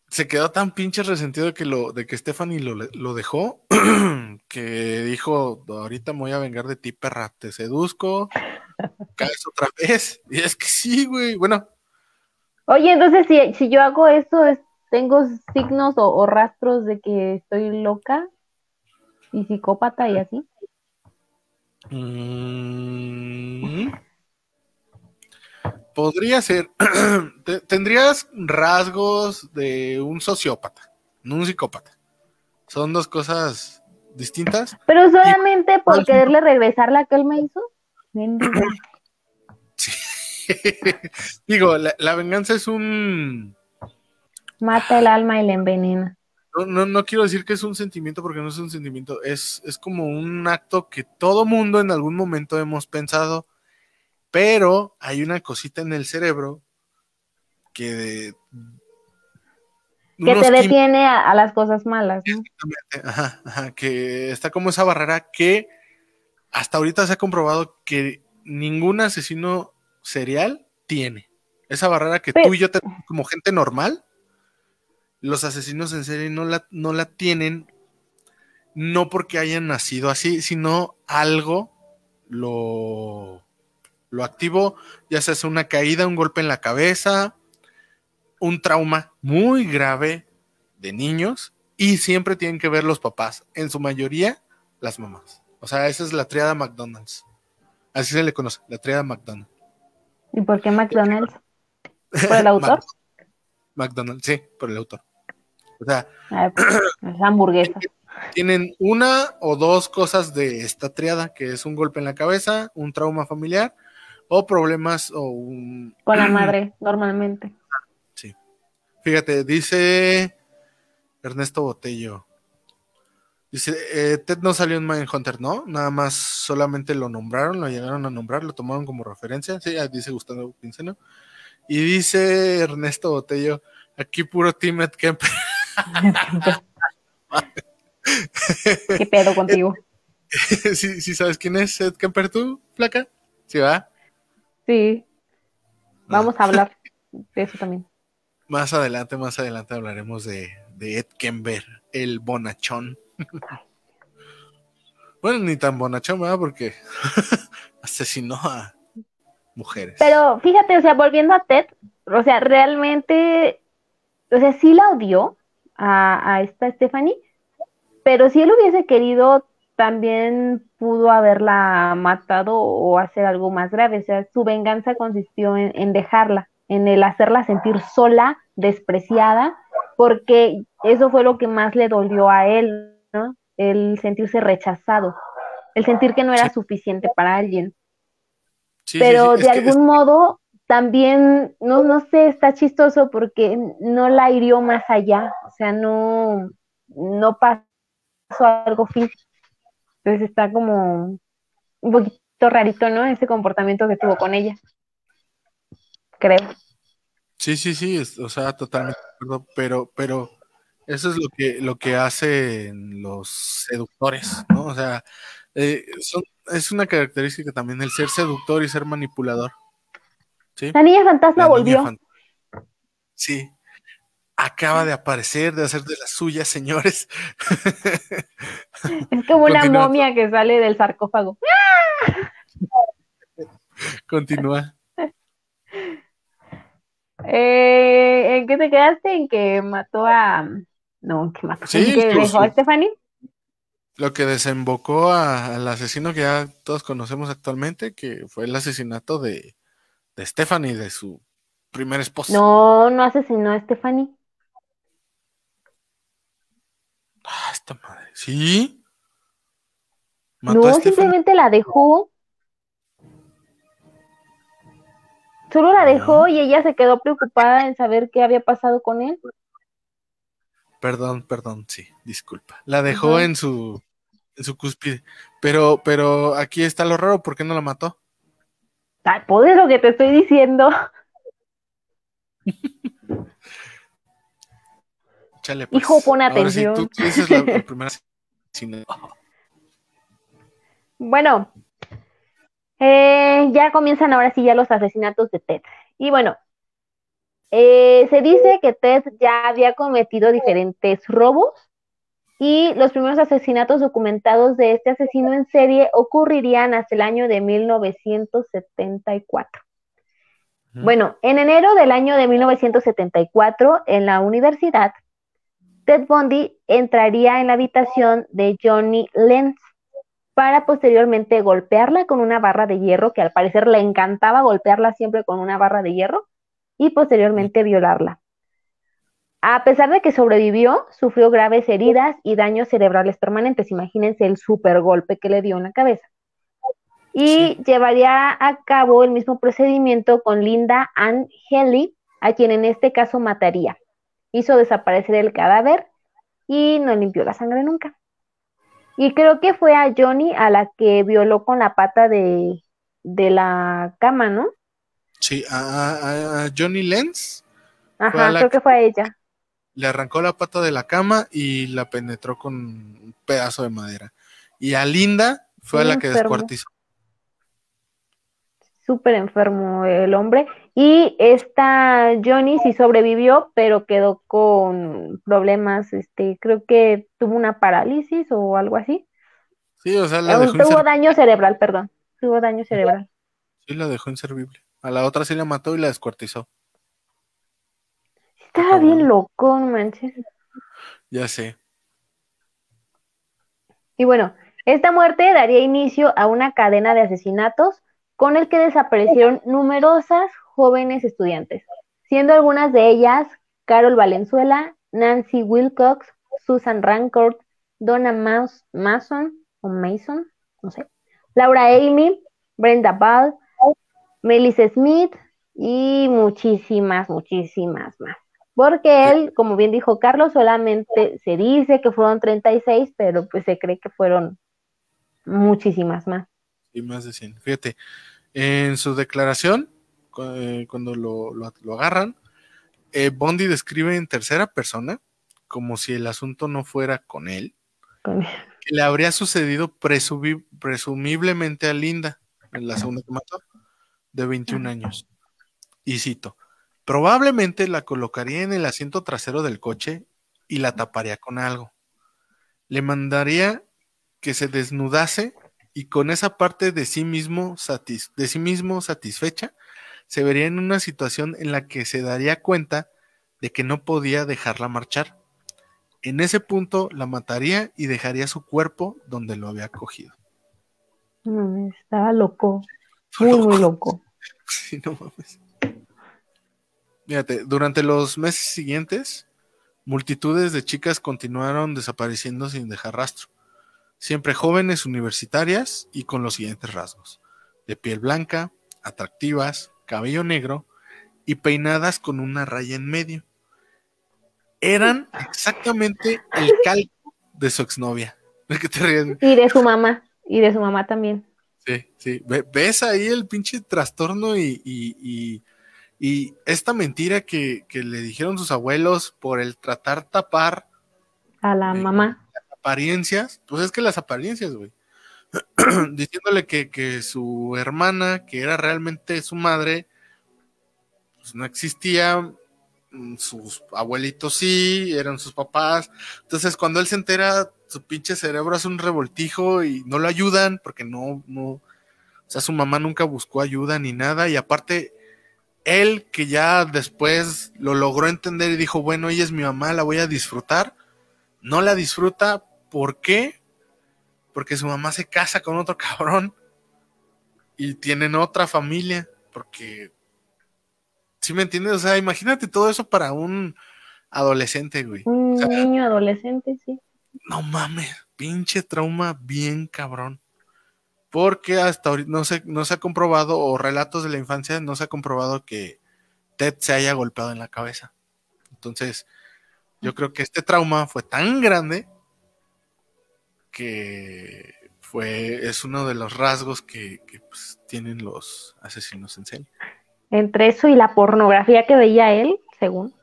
se quedó tan pinche resentido de que lo, de que Stephanie lo, lo dejó, que dijo, ahorita me voy a vengar de ti, perra, te seduzco, caes otra vez. Y es que sí, güey. Bueno. Oye, entonces si, si yo hago esto, ¿tengo signos o rastros de que estoy loca? Y psicópata y así? Mm. podría ser. Tendrías rasgos de un sociópata, no un psicópata. Son dos cosas distintas. Pero solamente por quererle regresar la que él me hizo. Sí. Digo, la, venganza es un. Mata el alma y la envenena. No, no, no, quiero decir que es un sentimiento porque no es un sentimiento, es, es como un acto que todo mundo en algún momento hemos pensado, pero hay una cosita en el cerebro que de, que te detiene a, las cosas malas. ¿no? Ajá, ajá, que está como esa barrera que hasta ahorita se ha comprobado que ningún asesino serial tiene. Esa barrera que tú y yo tenemos como gente normal, los asesinos en serie no la, no la tienen, no porque hayan nacido así, sino algo lo, lo activo, ya sea una caída, un golpe en la cabeza, un trauma muy grave de niños y siempre tienen que ver los papás, en su mayoría las mamás. O sea, esa es la triada McDonald's. Así se le conoce, la triada McDonald's. ¿Y por qué McDonald's? ¿Por el autor? McDonald's, sí, por el autor. O sea, ah, pues, hamburguesa. Tienen una o dos cosas de esta triada, que es un golpe en la cabeza, un trauma familiar o problemas o un... Con la madre, normalmente. Fíjate, dice Ernesto Botello. Dice, eh, Ted no salió en Mindhunter, ¿no? Nada más solamente lo nombraron, lo llegaron a nombrar, lo tomaron como referencia. Sí, dice Gustavo Pinceno. Y dice Ernesto Botello, aquí puro Team Ed Kemper. ¿Qué pedo contigo? ¿Sí, ¿Sí sabes quién es Ed Kemper tú, flaca? ¿Sí va? Sí. Vamos a hablar de eso también. Más adelante, más adelante hablaremos de, Ed Kemper, el bonachón. bueno, ni tan bonachón, ¿verdad? Porque asesinó a mujeres. Pero fíjate, o sea, volviendo a Ted, o sea, realmente, o sea, sí la odió a, a esta Stephanie, pero si él hubiese querido, también pudo haberla matado o hacer algo más grave. O sea, su venganza consistió en dejarla en el hacerla sentir sola, despreciada, porque eso fue lo que más le dolió a él, ¿no? El sentirse rechazado, el sentir que no era suficiente para alguien. Pero de algún modo también, no, no sé, está chistoso porque no la hirió más allá, o sea, no, no pasó algo físico. Entonces está como un poquito rarito, ¿no? Ese comportamiento que tuvo con ella. Creo. Sí, sí, sí, o sea, totalmente pero, pero eso es lo que, lo que hacen los seductores, ¿no? O sea, eh, es una característica también el ser seductor y ser manipulador. ¿Sí? La niña fantasma volvió. sí, acaba de aparecer, de hacer de las suyas, señores. Es como una momia que sale del sarcófago. Continúa. Eh, ¿En qué te quedaste? ¿En que mató a... No, que mató ¿En que dejó a Stephanie? Lo que desembocó al asesino que ya todos conocemos actualmente, que fue el asesinato de, de Stephanie, de su primer esposa. No, no asesinó a Stephanie. Ah, esta madre. ¿Sí? no, simplemente la dejó Solo la dejó y ella se quedó preocupada en saber qué había pasado con él. Perdón, perdón, sí, disculpa. La dejó en su en su cúspide. Pero, pero aquí está lo raro, ¿por qué no la mató? Pues lo que te estoy diciendo. Chale, pues. Hijo, pon atención. Bueno, eh, ya comienzan ahora sí ya los asesinatos de Ted. Y bueno, eh, se dice que Ted ya había cometido diferentes robos y los primeros asesinatos documentados de este asesino en serie ocurrirían hasta el año de 1974. Bueno, en enero del año de 1974, en la universidad, Ted Bundy entraría en la habitación de Johnny Lenz para posteriormente golpearla con una barra de hierro, que al parecer le encantaba golpearla siempre con una barra de hierro, y posteriormente violarla. A pesar de que sobrevivió, sufrió graves heridas y daños cerebrales permanentes. Imagínense el super golpe que le dio en la cabeza. Y llevaría a cabo el mismo procedimiento con Linda Ann Helly, a quien en este caso mataría. Hizo desaparecer el cadáver y no limpió la sangre nunca. Y creo que fue a Johnny a la que violó con la pata de, la cama, ¿no? Sí, a, Johnny Lenz. Ajá, creo que fue a ella. Le arrancó la pata de la cama y la penetró con un pedazo de madera. Y a Linda fue a la que descuartizó. Súper enfermo el hombre. Y esta Johnny sí sobrevivió, pero quedó con problemas, este, creo que tuvo una parálisis o algo así. Sí, o sea, la dejó Tuvo daño cerebral, perdón. Tuvo daño cerebral. Sí, la dejó inservible. A la otra sí la mató y la descuartizó. Estaba bien loco, no manches. Ya sé. Y bueno, esta muerte daría inicio a una cadena de asesinatos con el que desaparecieron numerosas jóvenes estudiantes, siendo algunas de ellas Carol Valenzuela, Nancy Wilcox, Susan Rancourt, Donna Mason o Mason, no sé, Laura Amy, Brenda Ball, Melissa Smith y muchísimas, muchísimas más. Porque él, como bien dijo Carlos, solamente se dice que fueron 36, pero pues se cree que fueron muchísimas más. Y más de 100. Fíjate, en su declaración, eh, cuando lo, agarran, eh, Bondi describe en tercera persona, como si el asunto no fuera con él, que le habría sucedido presumiblemente a Linda, en la segunda que mató, de 21 años. Y cito, probablemente la colocaría en el asiento trasero del coche y la taparía con algo. Le mandaría que se desnudase y con esa parte de sí mismo, de sí mismo satisfecha, se vería en una situación en la que se daría cuenta de que no podía dejarla marchar. En ese punto la mataría y dejaría su cuerpo donde lo había cogido. estaba loco. Muy, muy loco. Sí, no mames. Fíjate, durante los meses siguientes, multitudes de chicas continuaron desapareciendo sin dejar rastro. Siempre jóvenes universitarias y con los siguientes rasgos. De piel blanca, atractivas, cabello negro y peinadas con una raya en medio. Eran exactamente el calco de su exnovia. Y de su mamá, y de su mamá también. Sí, sí. Ves ahí el pinche trastorno y, esta mentira que, le dijeron sus abuelos por el tratar tapar a la eh, mamá. Las apariencias, pues es que las apariencias, güey. diciéndole que, su hermana, que era realmente su madre, pues no existía, mm, sus abuelitos sí, eran sus papás. Entonces, cuando él se entera, su pinche cerebro hace un revoltijo y no lo ayudan porque no, no, o sea, su mamá nunca buscó ayuda ni nada. Y aparte, él que ya después lo logró entender y dijo, bueno, ella es mi mamá, la voy a disfrutar, no la disfruta. ¿Por qué? porque su mamá se casa con otro cabrón y tienen otra familia, porque, ¿sí me entiendes? O sea, imagínate todo eso para un adolescente, güey. Un niño adolescente, sí. No mames, pinche trauma bien cabrón. Porque hasta ahorita no se, no se ha comprobado, o relatos de la infancia, no se ha comprobado que Ted se haya golpeado en la cabeza. Entonces, yo creo que este trauma fue tan grande que fue, es uno de los rasgos que, pues, tienen los asesinos en serie. Entre eso y la pornografía que veía él, según.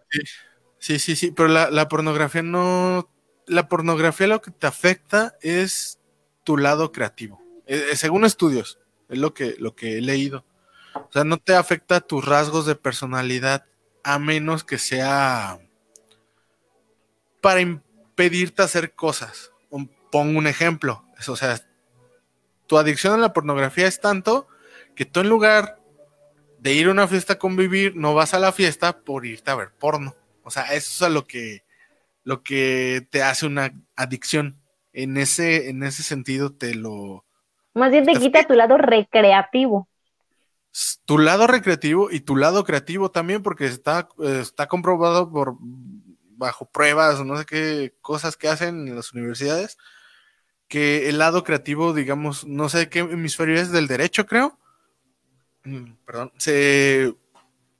Sí, sí, sí, pero la, pornografía no, la pornografía lo que te afecta es tu lado creativo, eh, eh, según estudios, es lo que, lo que he leído. O sea, no te afecta tus rasgos de personalidad a menos que sea para impedirte hacer cosas pongo un ejemplo. o sea, tu adicción a la pornografía es tanto que tú en lugar de ir a una fiesta a convivir, no vas a la fiesta por irte a ver porno. O sea, eso es lo que, lo que te hace una adicción. en ese, en ese sentido te lo... Más bien te quita tu lado recreativo. Tu lado recreativo y tu lado creativo también, porque está, está comprobado por bajo pruebas o no sé qué cosas que hacen en las universidades, que el lado creativo, digamos, no sé qué hemisferio es del derecho, creo, mm, perdón, se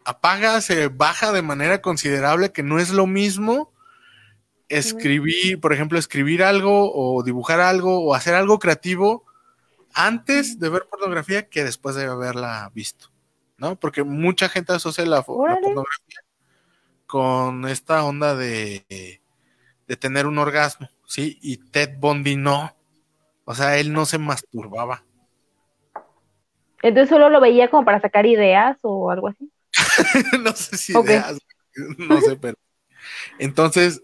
apaga, se baja de manera considerable, que no es lo mismo escribir, por ejemplo, escribir algo o dibujar algo o hacer algo creativo antes de ver pornografía que después de haberla visto, ¿no? Porque mucha gente asocia la, la pornografía con esta onda de, de tener un orgasmo, ¿sí? Y Ted Bundy no. O sea, él no se masturbaba. Entonces solo lo veía como para sacar ideas o algo así. no sé si ideas, no sé, pero. Entonces,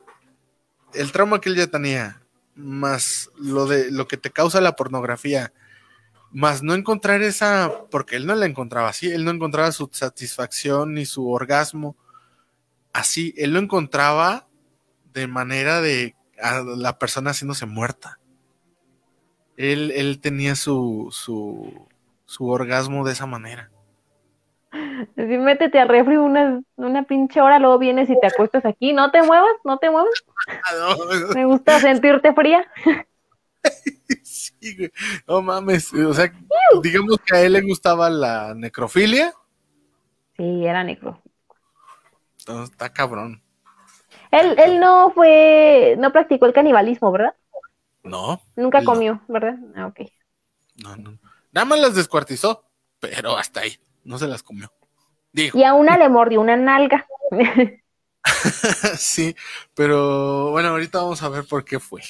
el trauma que él ya tenía, más lo de lo que te causa la pornografía, más no encontrar esa, porque él no la encontraba así, él no encontraba su satisfacción ni su orgasmo así, él lo encontraba de manera de la persona haciéndose muerta. Él, él tenía su, su, su orgasmo de esa manera. Métete a refri una, una pinche hora, luego vienes y te acuestas aquí, no te muevas, no te muevas. Me gusta sentirte fría. Sí, No mames, o sea, digamos que a él le gustaba la necrofilia. Sí, era necro. está cabrón. Él, él no fue, no practicó el canibalismo, ¿verdad? No. Nunca comió, ¿verdad? Ah, ok. No, no. Nada más las descuartizó, pero hasta ahí. No se las comió. Y a una le mordió una nalga. sí, pero bueno, ahorita vamos a ver por qué fue.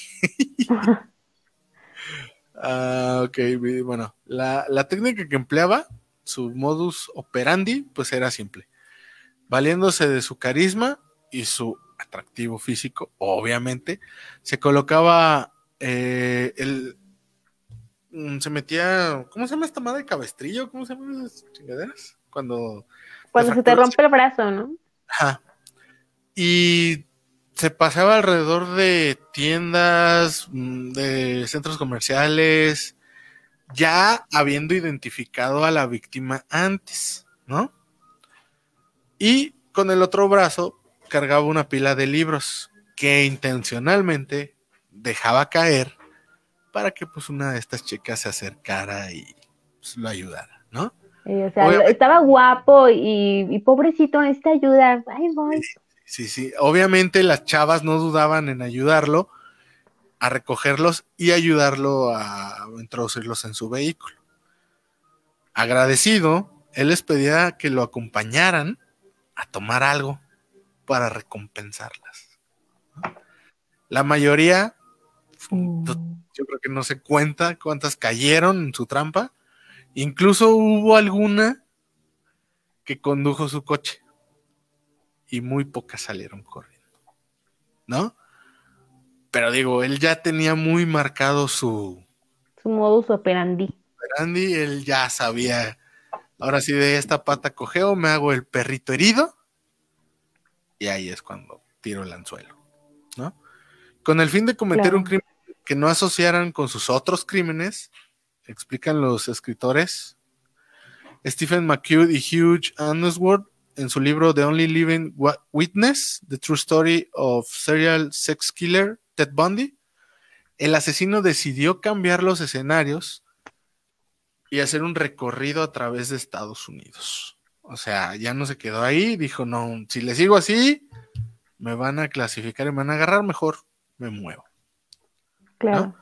Ah, ok, bueno, la, la técnica que empleaba, su modus operandi, pues era simple. Valiéndose de su carisma y su atractivo físico, obviamente, se colocaba eh, el, mm, se metía, ¿cómo se llama esta madre? ¿Cabestrillo? ¿Cómo se llaman esas chingaderas? Cuando... Cuando se te rompe el brazo, ¿no? Ajá. Y se paseaba alrededor de tiendas, mm, de centros comerciales, ya habiendo identificado a la víctima antes, ¿no? Y con el otro brazo cargaba una pila de libros que intencionalmente dejaba caer para que pues una de estas chicas se acercara y pues, lo ayudara, ¿no? o sea, estaba guapo y, pobrecito, necesita ayuda. Ay, voy. Sí, sí, obviamente las chavas no dudaban en ayudarlo a recogerlos y ayudarlo a introducirlos en su vehículo. Agradecido, él les pedía que lo acompañaran a tomar algo para recompensarlas. La mayoría Mm. Yo creo que no se cuenta cuántas cayeron en su trampa. Incluso hubo alguna que condujo su coche y muy pocas salieron corriendo. ¿No? Pero digo, él ya tenía muy marcado su... Su modus operandi. Operandi, él ya sabía, ahora sí de esta pata cogeo, me hago el perrito herido y ahí es cuando tiro el anzuelo, ¿no? Con el fin de cometer un crimen que no asociaran con sus otros crímenes, explican los escritores Stephen McHugh y Hugh Andersworth en su libro The Only Living Witness, The True Story of Serial Sex Killer Ted Bundy, el asesino decidió cambiar los escenarios y hacer un recorrido a través de Estados Unidos. O sea, ya no se quedó ahí, dijo, no, si le sigo así, me van a clasificar y me van a agarrar, mejor me muevo. Claro.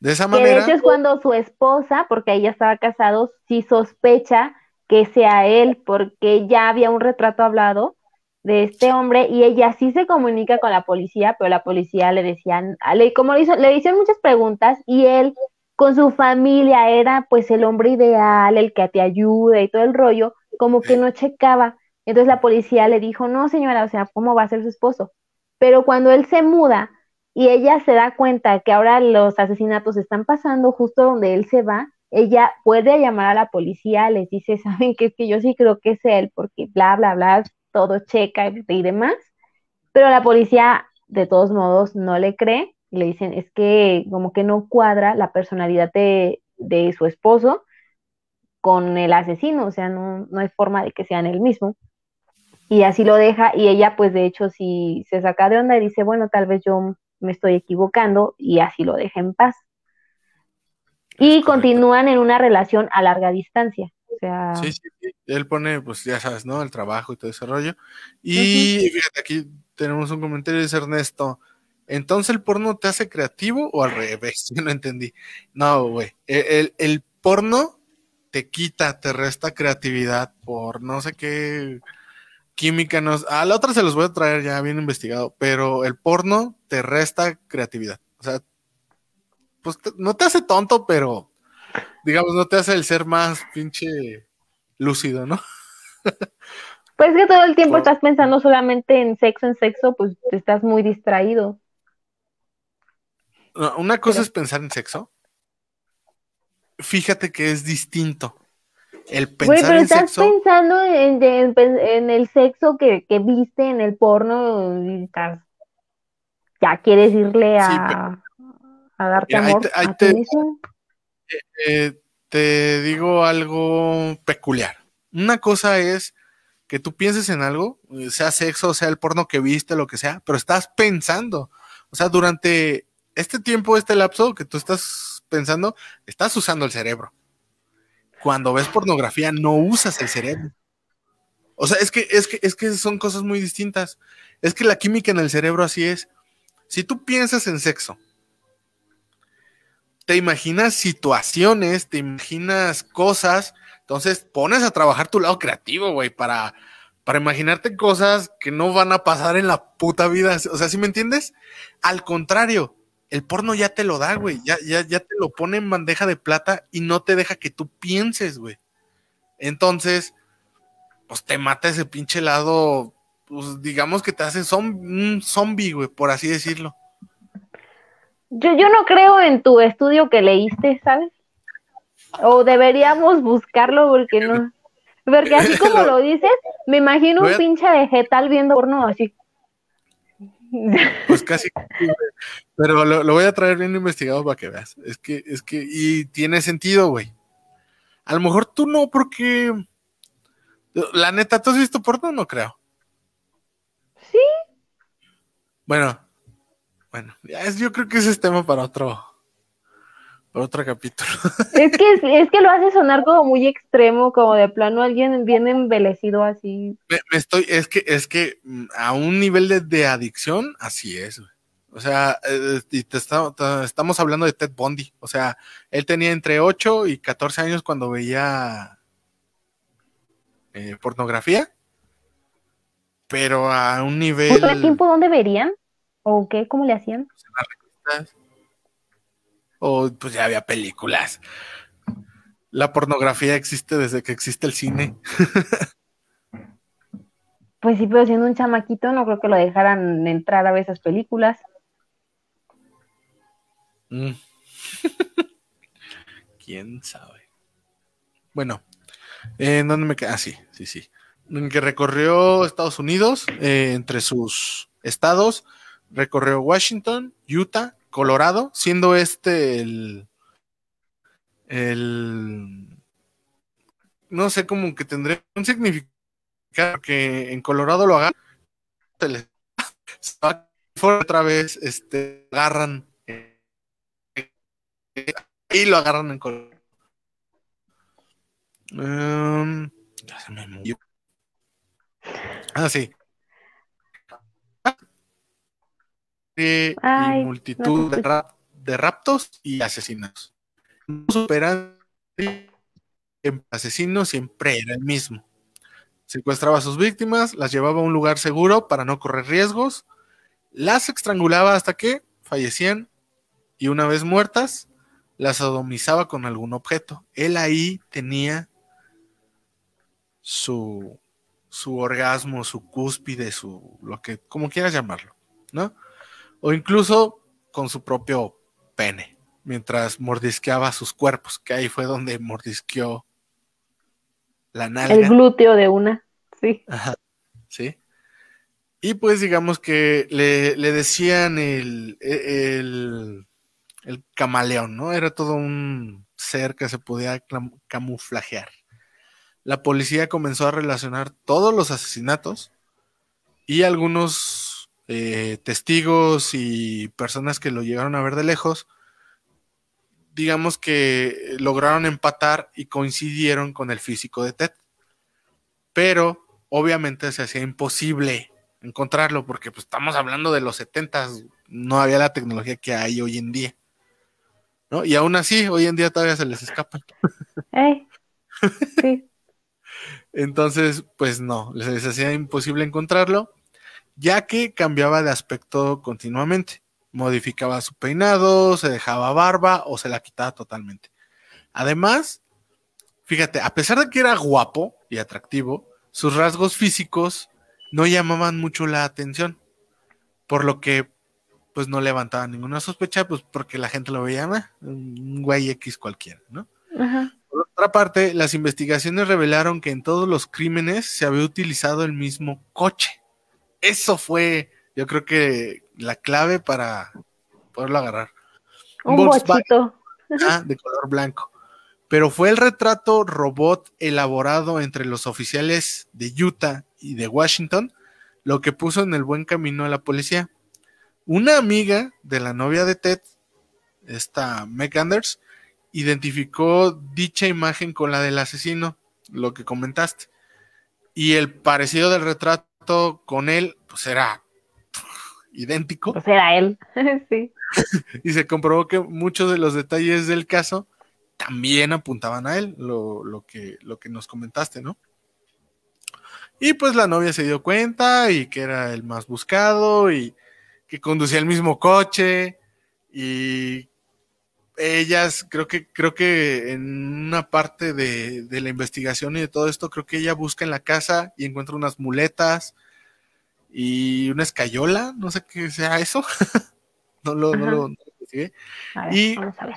De esa manera. de hecho es cuando su esposa, porque ella estaba casado, sí sospecha que sea él, porque ya había un retrato hablado de este hombre y ella sí se comunica con la policía, pero la policía le decían, le, como le, hizo, le hicieron muchas preguntas y él con su familia era pues el hombre ideal, el que te ayuda y todo el rollo, como que no checaba. Entonces la policía le dijo, no señora, o sea, ¿cómo va a ser su esposo? Pero cuando él se muda, y ella se da cuenta que ahora los asesinatos están pasando justo donde él se va, ella puede llamar a la policía, les dice, saben que es que yo sí creo que es él, porque bla, bla, bla, todo checa y demás, pero la policía de todos modos no le cree, le dicen, es que como que no cuadra la personalidad de, de su esposo con el asesino, o sea, no, no hay forma de que sean el mismo. Y así lo deja y ella pues de hecho sí se saca de onda y dice, bueno, tal vez yo me estoy equivocando y así lo deja en paz. Y continúan en una relación a larga distancia. O sea... Sí, sí, sí, él pone, pues ya sabes, ¿no? El trabajo y todo ese rollo. Y fíjate, aquí tenemos un comentario de Ernesto. Entonces el porno te hace creativo o al revés, yo no entendí. No, güey. El, el, porno te quita, te resta creatividad por no sé qué química. Nos... A la otra se los voy a traer ya bien investigado, pero el porno te resta creatividad. O sea, pues no te hace tonto, pero digamos, no te hace el ser más pinche lúcido, ¿no? Pues que todo el tiempo estás pensando solamente en sexo, en sexo, pues te estás muy distraído. Una cosa es pensar en sexo. Fíjate que es distinto. El pensar pero estás pensando en, el sexo que, viste en el porno y estás, ya quieres irle a, darte amor te, eh, eh, te digo algo peculiar. Una cosa es que tú pienses en algo, sea sexo, sea el porno que viste, lo que sea, pero estás pensando. O sea, durante este tiempo, este lapso que tú estás pensando, estás usando el cerebro. Cuando ves pornografía, no usas el cerebro. O sea, es que, es que, es que son cosas muy distintas. Es que la química en el cerebro así es. Si tú piensas en sexo, te imaginas situaciones, te imaginas cosas, entonces pones a trabajar tu lado creativo, güey, para, para imaginarte cosas que no van a pasar en la puta vida. O sea, ¿sí me entiendes? Al contrario, el porno ya te lo da, güey. Ya, ya, ya te lo pone en bandeja de plata y no te deja que tú pienses, güey. Entonces, pues te mata ese pinche lado, pues digamos que te hace un zombie, güey, por así decirlo. Yo, yo no creo en tu estudio que leíste, ¿sabes? O deberíamos buscarlo porque no. Porque así como lo dices, me imagino un pinche vegetal viendo porno así. Pues casi. Pero lo, voy a traer bien investigado para que veas. Es que, es que, y tiene sentido, güey. A lo mejor tú no, porque. La neta, ¿tú has visto porno? No creo. Sí. Bueno, bueno, ya es, yo creo que ese es tema para otro, para otro capítulo. Es que, es que lo hace sonar como muy extremo, como de plano alguien bien embelecido así. Me, estoy, es que, es que mm, a un nivel de, adicción, así es, O sea, eh, y te estamos hablando de Ted Bundy. O sea, él tenía entre 8 y 14 años cuando veía eh, pornografía. Pero a un nivel. ¿Cuánto tiempo dónde verían? ¿O qué? ¿Cómo le hacían? O pues ya había películas. La pornografía existe desde que existe el cine. Pues sí, pero siendo un chamaquito no creo que lo dejaran entrar a ver esas películas. Mm. ¿Quién sabe? Bueno, ¿en dónde me queda? Ah, sí, sí, sí. En que recorrió Estados Unidos, eh, entre sus estados, recorrió Washington, Utah, Colorado, siendo este el, el no sé, cómo que tendría un significado que en Colorado lo hagan, otra vez, este, agarran y lo agarran en Colorado. Um, se movió. Ah, sí y multitud de, raptos y asesinos. No superan asesino siempre era el mismo. Secuestraba a sus víctimas, las llevaba a un lugar seguro para no correr riesgos, las estrangulaba hasta que fallecían y una vez muertas, las sodomizaba con algún objeto. Él ahí tenía su, su orgasmo, su cúspide, su lo que como quieras llamarlo, ¿no? O incluso con su propio pene, mientras mordisqueaba sus cuerpos, que ahí fue donde mordisqueó la nalga. El glúteo de una, sí. Ajá, sí. Y pues digamos que le, decían el, el, el, camaleón, ¿no? Era todo un ser que se podía camuflajear. La policía comenzó a relacionar todos los asesinatos y algunos eh, testigos y personas que lo llegaron a ver de lejos, digamos que lograron empatar y coincidieron con el físico de Ted. Pero obviamente se hacía imposible encontrarlo porque pues, estamos hablando de los 70, no había la tecnología que hay hoy en día. ¿no? Y aún así, hoy en día todavía se les escapan. ¿Eh? Sí. Entonces, pues no, les hacía imposible encontrarlo, ya que cambiaba de aspecto continuamente. Modificaba su peinado, se dejaba barba o se la quitaba totalmente. Además, fíjate, a pesar de que era guapo y atractivo, sus rasgos físicos no llamaban mucho la atención, por lo que pues no levantaba ninguna sospecha, pues porque la gente lo veía, ah, un güey X cualquiera, ¿no? Por otra parte, las investigaciones revelaron que en todos los crímenes se había utilizado el mismo coche. Eso fue, yo creo que la clave para poderlo agarrar. Un, un de color blanco pero fue el retrato robot elaborado entre los oficiales de Utah y de Washington lo que puso en el buen camino a la policía. Una amiga de la novia de Ted, esta Meg Anders, identificó dicha imagen con la del asesino, lo que comentaste. Y el parecido del retrato con él, pues era idéntico. Pues era él, sí. y se comprobó que muchos de los detalles del caso también apuntaban a él, lo, que, lo que nos comentaste, ¿no? Y pues la novia se dio cuenta y que era el más buscado y que conducía el mismo coche y ellas, creo que, creo que en una parte de, de, la investigación y de todo esto, creo que ella busca en la casa y encuentra unas muletas y una escayola, no sé qué sea eso. no lo, no lo, y, vamos a ver.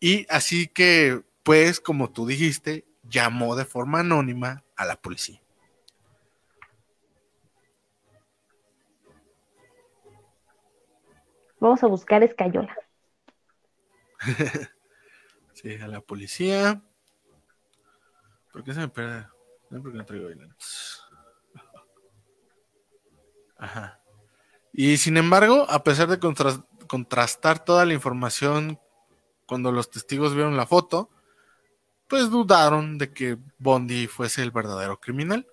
Y así que, pues, como tú dijiste, llamó de forma anónima a la policía. Vamos a buscar escayola. sí, a la policía. ¿Por qué se me pierde? No, porque no traigo Ajá. Y sin embargo, a pesar de contrastar toda la información cuando los testigos vieron la foto, pues dudaron de que Bondi fuese el verdadero criminal.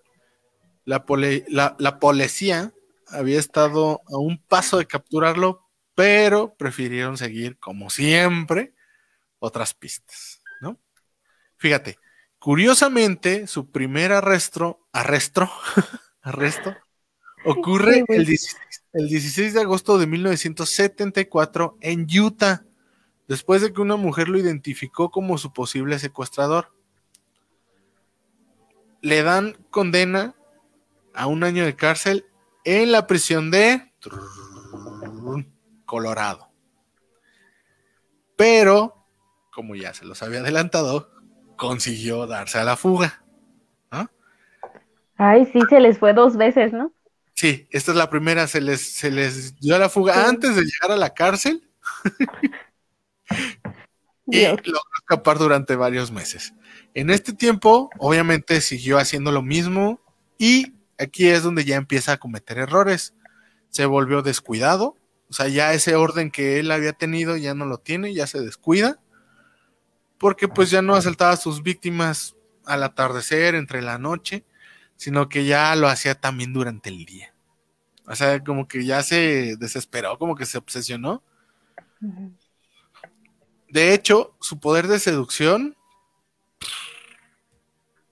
La, policía había estado a un paso de capturarlo, pero prefirieron seguir, como siempre, otras pistas, ¿no? Fíjate, curiosamente, su primer arresto, arresto, arresto, ocurre el 16 de agosto de 1974 en Utah después de que una mujer lo identificó como su posible secuestrador. Le dan condena a un año de cárcel en la prisión de Colorado. Pero, como ya se los había adelantado, consiguió darse a la fuga. Ay, sí, se les fue dos veces, ¿no? Sí, esta es la primera, se les, se les dio a la fuga antes de llegar a la cárcel. y logró escapar durante varios meses. En este tiempo, obviamente, siguió haciendo lo mismo y aquí es donde ya empieza a cometer errores. Se volvió descuidado, o sea, ya ese orden que él había tenido ya no lo tiene, ya se descuida, porque pues ya no asaltaba a sus víctimas al atardecer, entre la noche, sino que ya lo hacía también durante el día. O sea, como que ya se desesperó, como que se obsesionó. De hecho, su poder de seducción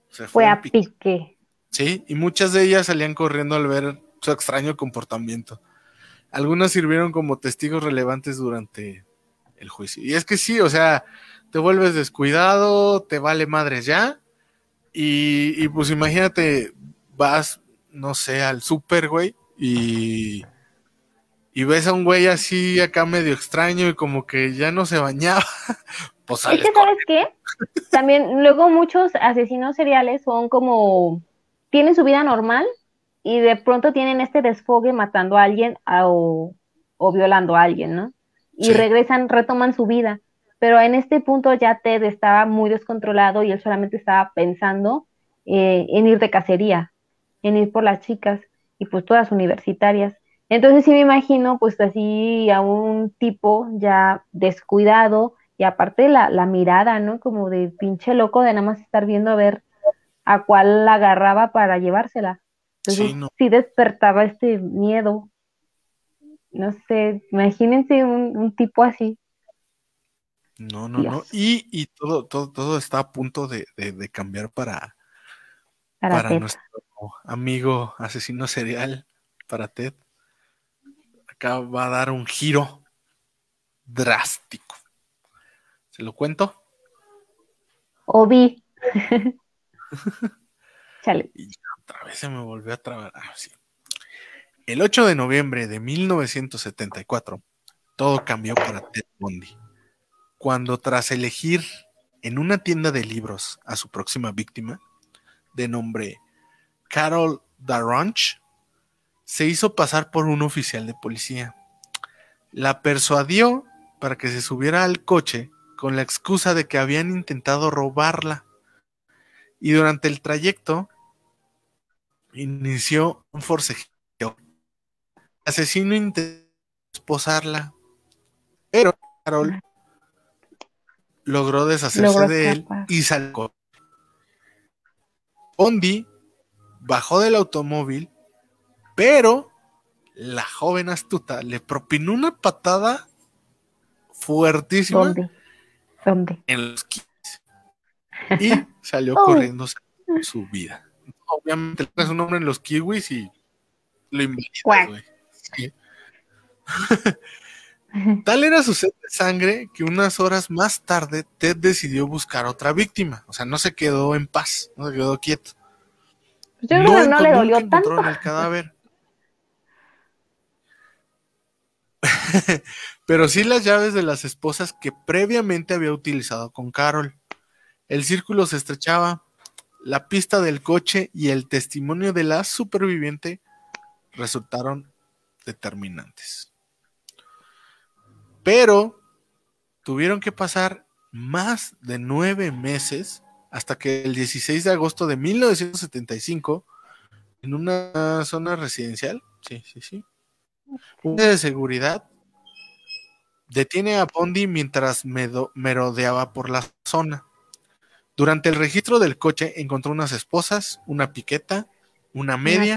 se fue, a pique. Sí, y muchas de ellas salían corriendo al ver su extraño comportamiento. Algunas sirvieron como testigos relevantes durante el juicio. Y es que sí, o sea, te vuelves descuidado, te vale madres ya. Y, y pues imagínate, vas, no sé, al super, güey, y y ves a un güey así acá medio extraño y como que ya no se bañaba, pues Es que, ¿sabes qué? También luego muchos asesinos seriales son como, tienen su vida normal y de pronto tienen este desfogue matando a alguien o, violando a alguien, ¿no? Y regresan, retoman su vida. Pero en este punto ya Ted estaba muy descontrolado y él solamente estaba pensando eh, en ir de cacería, en ir por las chicas y pues todas universitarias. Entonces sí me imagino pues así a un tipo ya descuidado y aparte la, la mirada, ¿no? Como de pinche loco de nada más estar viendo a ver a cuál la agarraba para llevársela. Entonces sí, despertaba este miedo. No sé, imagínense un, tipo así. No, no, no. Y, y todo, todo, todo está a punto de, cambiar para, para, nuestro amigo asesino serial, para Ted. Acá va a dar un giro drástico. ¿Se lo cuento? O vi. Chale. Y otra vez se me volvió a trabar. Ah, El 8 de noviembre de 1974, todo cambió para Ted Bundy. Cuando tras elegir en una tienda de libros a su próxima víctima, de nombre Carol Daronch, se hizo pasar por un oficial de policía. La persuadió para que se subiera al coche con la excusa de que habían intentado robarla. Y durante el trayecto inició un forcejeo. El asesino intentó esposarla, pero Carol logró deshacerse de él y salió. Bondi bajó del automóvil, pero la joven astuta le propinó una patada fuertísima ¿Dónde? en los kiwis y salió corriendo su vida. Obviamente le un nombre en los kiwis y lo invalida, Tal era su sed de sangre que unas horas más tarde Ted decidió buscar otra víctima. O sea, no se quedó en paz, no se quedó quieto. Yo creo no, que no le dolió tanto. En el cadáver. Pero sí las llaves de las esposas que previamente había utilizado con Carol. El círculo se estrechaba, la pista del coche y el testimonio de la superviviente resultaron determinantes. Pero tuvieron que pasar más de nueve meses hasta que el 16 de agosto de 1975, en una zona residencial, sí, sí, sí, de seguridad detiene a Bondi mientras merodeaba por la zona. Durante el registro del coche encontró unas esposas, una piqueta, una media,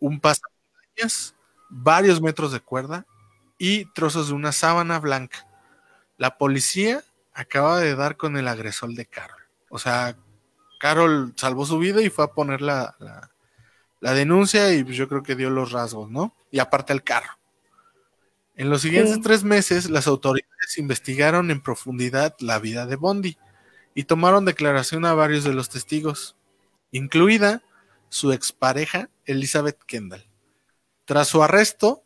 un pasamontañas, varios metros de cuerda y trozos de una sábana blanca. La policía acaba de dar con el agresor de Carol. O sea, Carol salvó su vida y fue a poner la, la, denuncia y pues yo creo que dio los rasgos, ¿no? Y aparte el carro. En los siguientes tres meses, las autoridades investigaron en profundidad la vida de Bondi y tomaron declaración a varios de los testigos, incluida su expareja Elizabeth Kendall. Tras su arresto,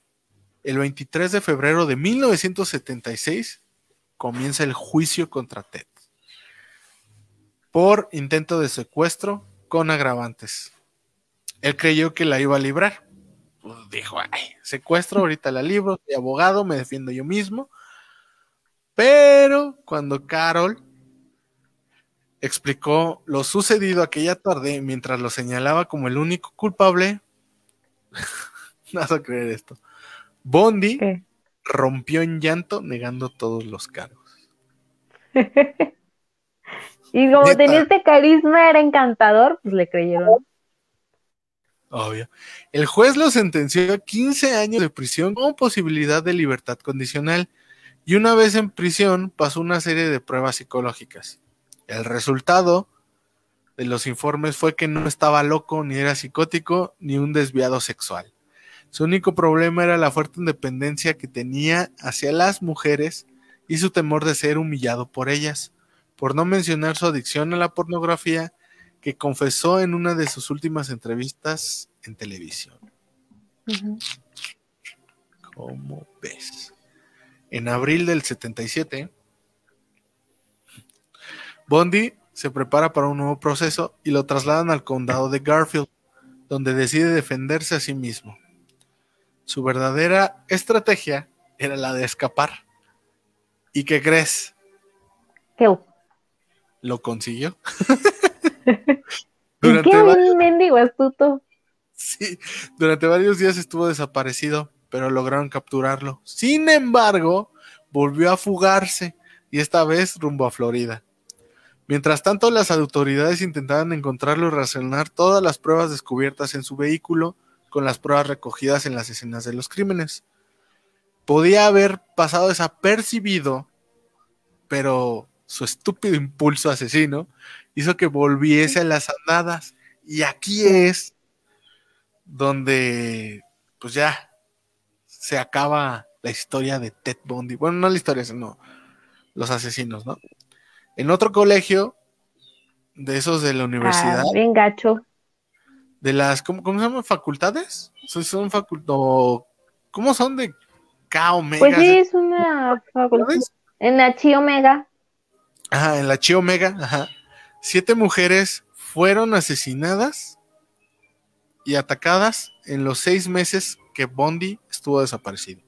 el 23 de febrero de 1976, comienza el juicio contra Ted por intento de secuestro con agravantes. Él creyó que la iba a librar. Pues dijo, ay, secuestro, ahorita la libro, soy abogado, me defiendo yo mismo. Pero cuando Carol explicó lo sucedido aquella tarde mientras lo señalaba como el único culpable. no vas a creer esto. Bondi rompió en llanto negando todos los cargos. y como tenía este carisma, era encantador, pues le creyeron. Obvio. El juez lo sentenció a 15 años de prisión con posibilidad de libertad condicional y una vez en prisión pasó una serie de pruebas psicológicas. El resultado de los informes fue que no estaba loco, ni era psicótico, ni un desviado sexual. Su único problema era la fuerte independencia que tenía hacia las mujeres y su temor de ser humillado por ellas, por no mencionar su adicción a la pornografía que confesó en una de sus últimas entrevistas en televisión. ¿Cómo ves? En abril del 77, Bondi se prepara para un nuevo proceso y lo trasladan al condado de Garfield, donde decide defenderse a sí mismo. Su verdadera estrategia era la de escapar. ¿Y qué crees? ¿Qué? Lo consiguió. durante ¿Qué varios... mendigo astuto? Sí, durante varios días estuvo desaparecido, pero lograron capturarlo. Sin embargo, volvió a fugarse y esta vez rumbo a Florida. Mientras tanto, las autoridades intentaban encontrarlo y relacionar todas las pruebas descubiertas en su vehículo con las pruebas recogidas en las escenas de los crímenes. Podía haber pasado desapercibido, pero su estúpido impulso asesino hizo que volviese a las andadas. Y aquí es donde, pues ya, se acaba la historia de Ted Bundy. Bueno, no la historia, sino los asesinos, ¿no? En otro colegio, de esos de la universidad. Ah, bien gacho. De las, ¿cómo, se llaman? ¿Facultades? Son, son ¿Cómo son de K Omega? Pues sí, es una facultad. En la Chi Omega. Ajá, en la Chi Omega, ajá. Siete mujeres fueron asesinadas y atacadas en los seis meses que Bondi estuvo desaparecido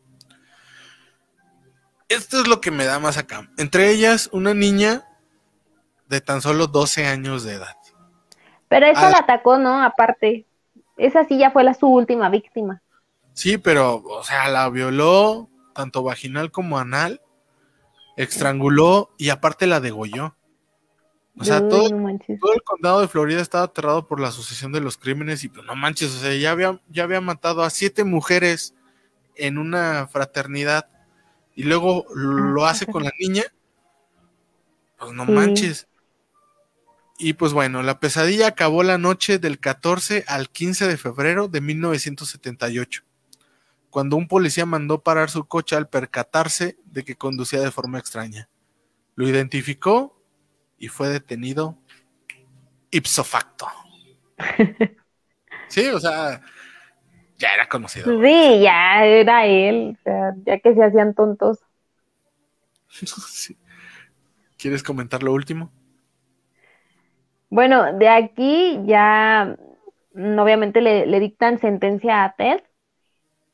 esto es lo que me da más acá. Entre ellas, una niña de tan solo 12 años de edad. Pero esa la atacó, ¿no? Aparte. Esa sí ya fue la su última víctima. Sí, pero, o sea, la violó tanto vaginal como anal, estranguló y aparte la degolló. O sea, todo, todo, el condado de Florida estaba aterrado por la sucesión de los crímenes y pues no manches, o sea, ya había, ya había matado a siete mujeres en una fraternidad y luego lo hace con la niña, pues no manches. Y pues bueno, la pesadilla acabó la noche del 14 al 15 de febrero de 1978, cuando un policía mandó parar su coche al percatarse de que conducía de forma extraña. Lo identificó y fue detenido ipso facto. sí, o sea, ya era conocido. Sí, ya era él, o sea, ya que se hacían tontos. ¿Quieres comentar lo último? Bueno, de aquí ya mm, obviamente le, le, dictan sentencia a Ted.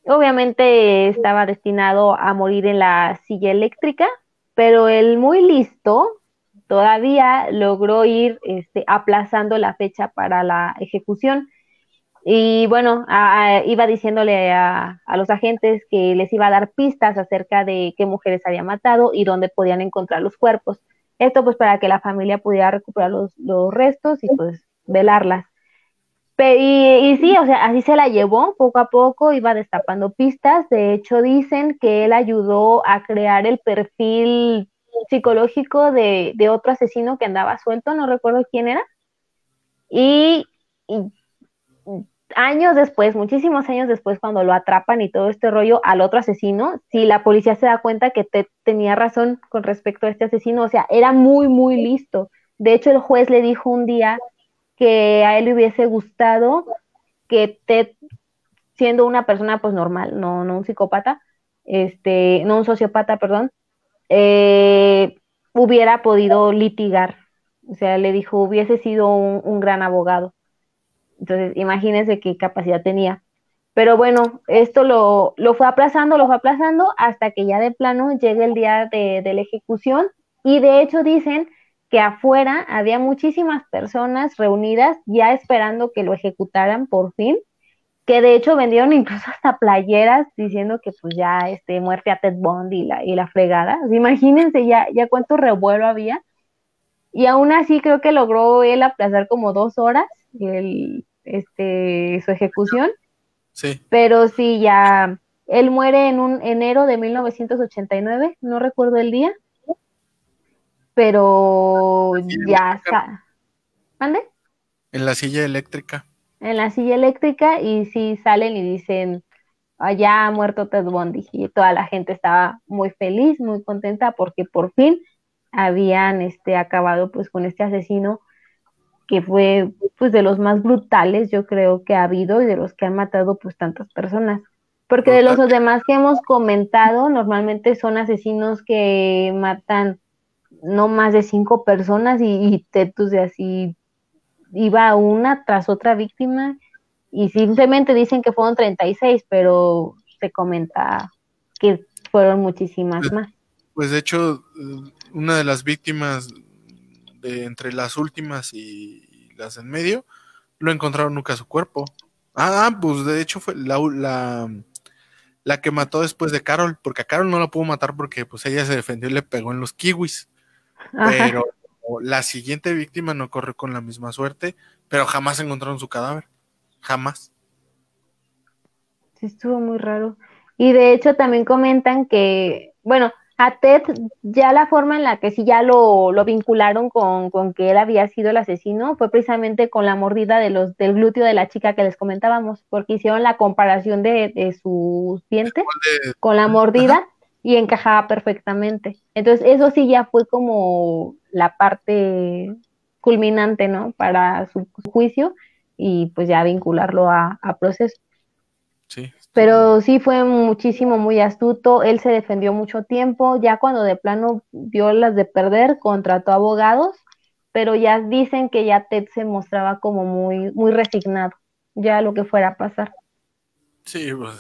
Obviamente estaba destinado a morir en la silla eléctrica, pero el muy listo todavía logró ir este, aplazando la fecha para la ejecución. Y bueno, iba diciéndole a, los agentes que les iba a dar pistas acerca de qué mujeres había matado y dónde podían encontrar los cuerpos. Esto pues para que la familia pudiera recuperar los, restos y pues velarlas. y, y, sí, o sea, así se la llevó poco a poco, iba destapando pistas. De hecho, dicen que él ayudó a crear el perfil psicológico de, de otro asesino que andaba suelto, no recuerdo quién era. Y años después, muchísimos años después, cuando lo atrapan y todo este rollo al otro asesino, si la policía se da cuenta que Ted tenía razón con respecto a este asesino, o sea, era muy, muy listo. De hecho, el juez le dijo un día que a él le hubiese gustado que Ted, siendo una persona pues normal, no, no un psicópata, este, no un sociópata, perdón, eh, hubiera podido litigar. O sea, le dijo, hubiese sido un gran abogado. Entonces, imagínense qué capacidad tenía. Pero bueno, esto lo, fue aplazando, lo fue aplazando hasta que ya de plano llegue el día de, la ejecución. Y de hecho dicen que afuera había muchísimas personas reunidas ya esperando que lo ejecutaran por fin, que de hecho vendieron incluso hasta playeras diciendo que pues ya este, muerte a Ted Bundy y la, y la fregada. imagínense ya, ya cuánto revuelo había. Y aún así creo que logró él aplazar como dos horas el, este, su ejecución. Sí. Pero sí, ya, él muere en un enero de 1989, no recuerdo el día, pero ya está. ¿Mande? En la silla eléctrica. En la silla eléctrica y sí salen y dicen, allá ha muerto Ted Bundy y toda la gente estaba muy feliz, muy contenta porque por fin habían este acabado pues con este asesino que fue pues de los más brutales yo creo que ha habido y de los que han matado pues tantas personas. Porque de los demás que hemos comentado, normalmente son asesinos que matan no más de cinco personas y, y tetus de así iba una tras otra víctima y simplemente dicen que fueron 36, pero se comenta que fueron muchísimas Pues, más. Pues de hecho, eh, una de las víctimas de entre las últimas y, las en medio, no encontraron nunca su cuerpo. Ah, ah, pues de hecho fue la, la, la que mató después de Carol, porque a Carol no la pudo matar porque pues ella se defendió y le pegó en los kiwis. Ajá. Pero la siguiente víctima no corrió con la misma suerte, pero jamás encontraron su cadáver. Jamás. Sí, estuvo muy raro. Y de hecho también comentan que, bueno, a Ted ya la forma en la que sí ya lo, lo vincularon con, con que él había sido el asesino fue precisamente con la mordida de los, del glúteo de la chica que les comentábamos, porque hicieron la comparación de, de sus dientes De- con la mordida y encajaba perfectamente. Entonces eso sí ya fue como la parte culminante, ¿no? Para su juicio y pues ya vincularlo a, a proceso. sí. Pero sí fue muchísimo, muy astuto. Él se defendió mucho tiempo. Ya cuando de plano vio las de perder, contrató abogados, pero ya dicen que ya Ted se mostraba como muy, muy resignado, ya lo que fuera a pasar. Sí, pues.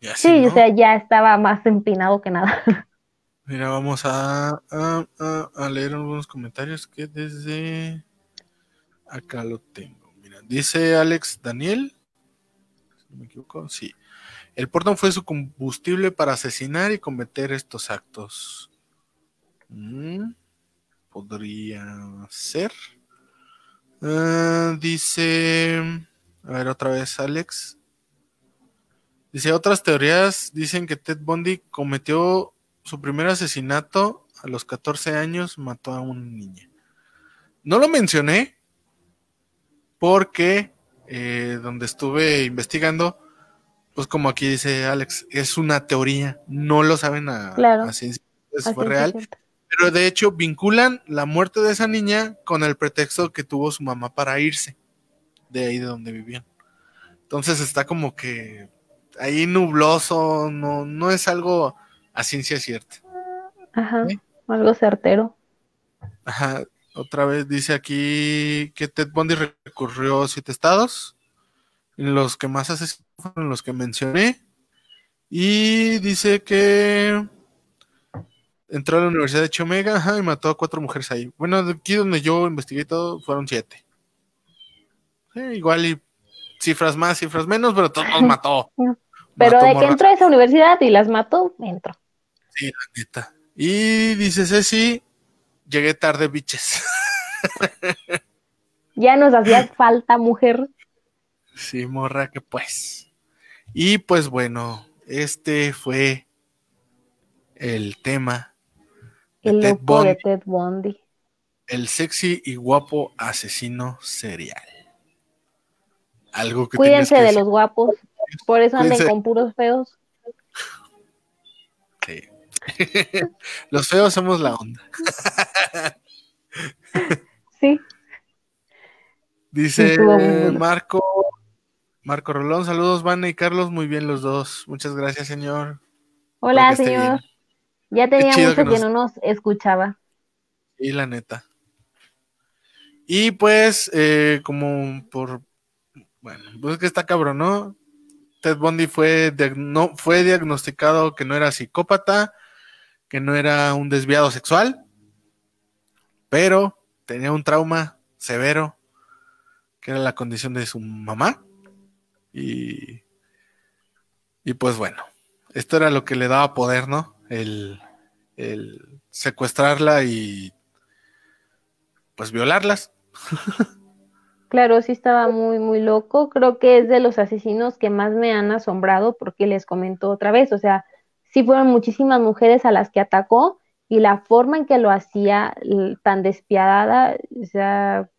ya Sí, ¿no? o sea, ya estaba más empinado que nada. Mira, vamos a, a, a- a leer algunos comentarios que desde acá lo tengo. Mira, dice Alex Daniel, no me equivoco, sí. El portón fue su combustible para asesinar y cometer estos actos. Mm, podría ser. Ah, dice, a ver otra vez Alex. Dice, otras teorías dicen que Ted Bundy cometió su primer asesinato a los 14 años, mató a una niña. No lo mencioné porque eh, donde estuve investigando, pues como aquí dice Alex, es una teoría, no lo saben a, Claro. a ciencia, fue real, pero de hecho vinculan la muerte de esa niña con el pretexto que tuvo su mamá para irse de ahí de donde vivían. Entonces está como que ahí nubloso, no, no es algo a ciencia cierta. Ajá, ¿Sí? algo certero. Ajá, otra vez dice aquí que Ted Bundy recurrió a siete estados, en los que más asesinos fueron los que mencioné, y dice que entró a la Universidad de Chomega ajá, y mató a cuatro mujeres ahí. Bueno, aquí donde yo investigué todo, fueron siete. Sí, igual y cifras más, cifras menos, pero todos los mató. Pero Mató de que entró a esa universidad y las mató, entró. Sí, la neta. Y dice Ceci, llegué tarde, biches. Ya nos hacía falta mujer. Sí, morra, que pues. Y pues bueno, este fue el tema de El Ted de Ted Bundy. el sexy y guapo asesino serial. Algo que Cuídense de los guapos. Por eso anden Cuídense. con puros feos. Los feos somos la onda. Sí. Dice. Marco, Marco Rolón, saludos, Vane y Carlos, muy bien los dos. Muchas gracias, señor. Hola, señor. Ya tenía mucho que no nos escuchaba. Y la neta. Y pues, eh, como por. Bueno, pues es que está cabrón, ¿no? Ted Bundy fue, fue diagnosticado que no era psicópata, que no era un desviado sexual, pero tenía un trauma severo, que era la condición de su mamá. Y, y pues bueno, esto era lo que le daba poder, ¿no? El, el secuestrarla y pues violarlas. Claro, sí estaba muy, muy loco. Creo que es de los asesinos que más me han asombrado porque les comento otra vez. O sea, sí fueron muchísimas mujeres a las que atacó y la forma en que lo hacía tan despiadada, o sea,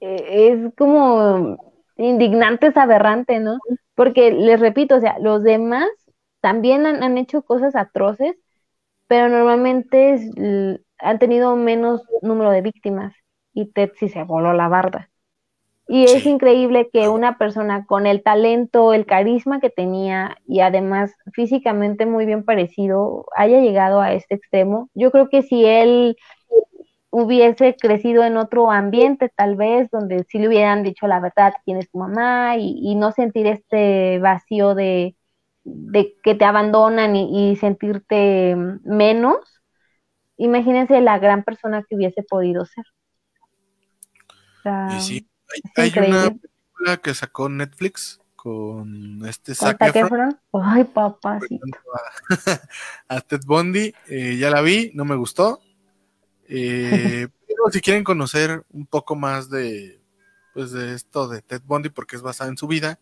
eh, es como indignante, es aberrante, ¿no? Porque les repito, o sea, los demás también han, hecho cosas atroces, pero normalmente han tenido menos número de víctimas y Ted sí se voló la barda. Y es increíble que una persona con el talento, el carisma que tenía y además físicamente muy bien parecido haya llegado a este extremo. Yo creo que si él hubiese crecido en otro ambiente, tal vez, donde sí le hubieran dicho la verdad quién es tu mamá y, no sentir este vacío de, que te abandonan y, sentirte menos. Imagínense la gran persona que hubiese podido ser. y sí, hay, una película que sacó Netflix con este Zac Ay, papacito. A, Ted Bundy, eh, ya la vi, no me gustó. Eh, pero si quieren conocer un poco más de, pues de esto de Ted Bundy, porque es basada en su vida,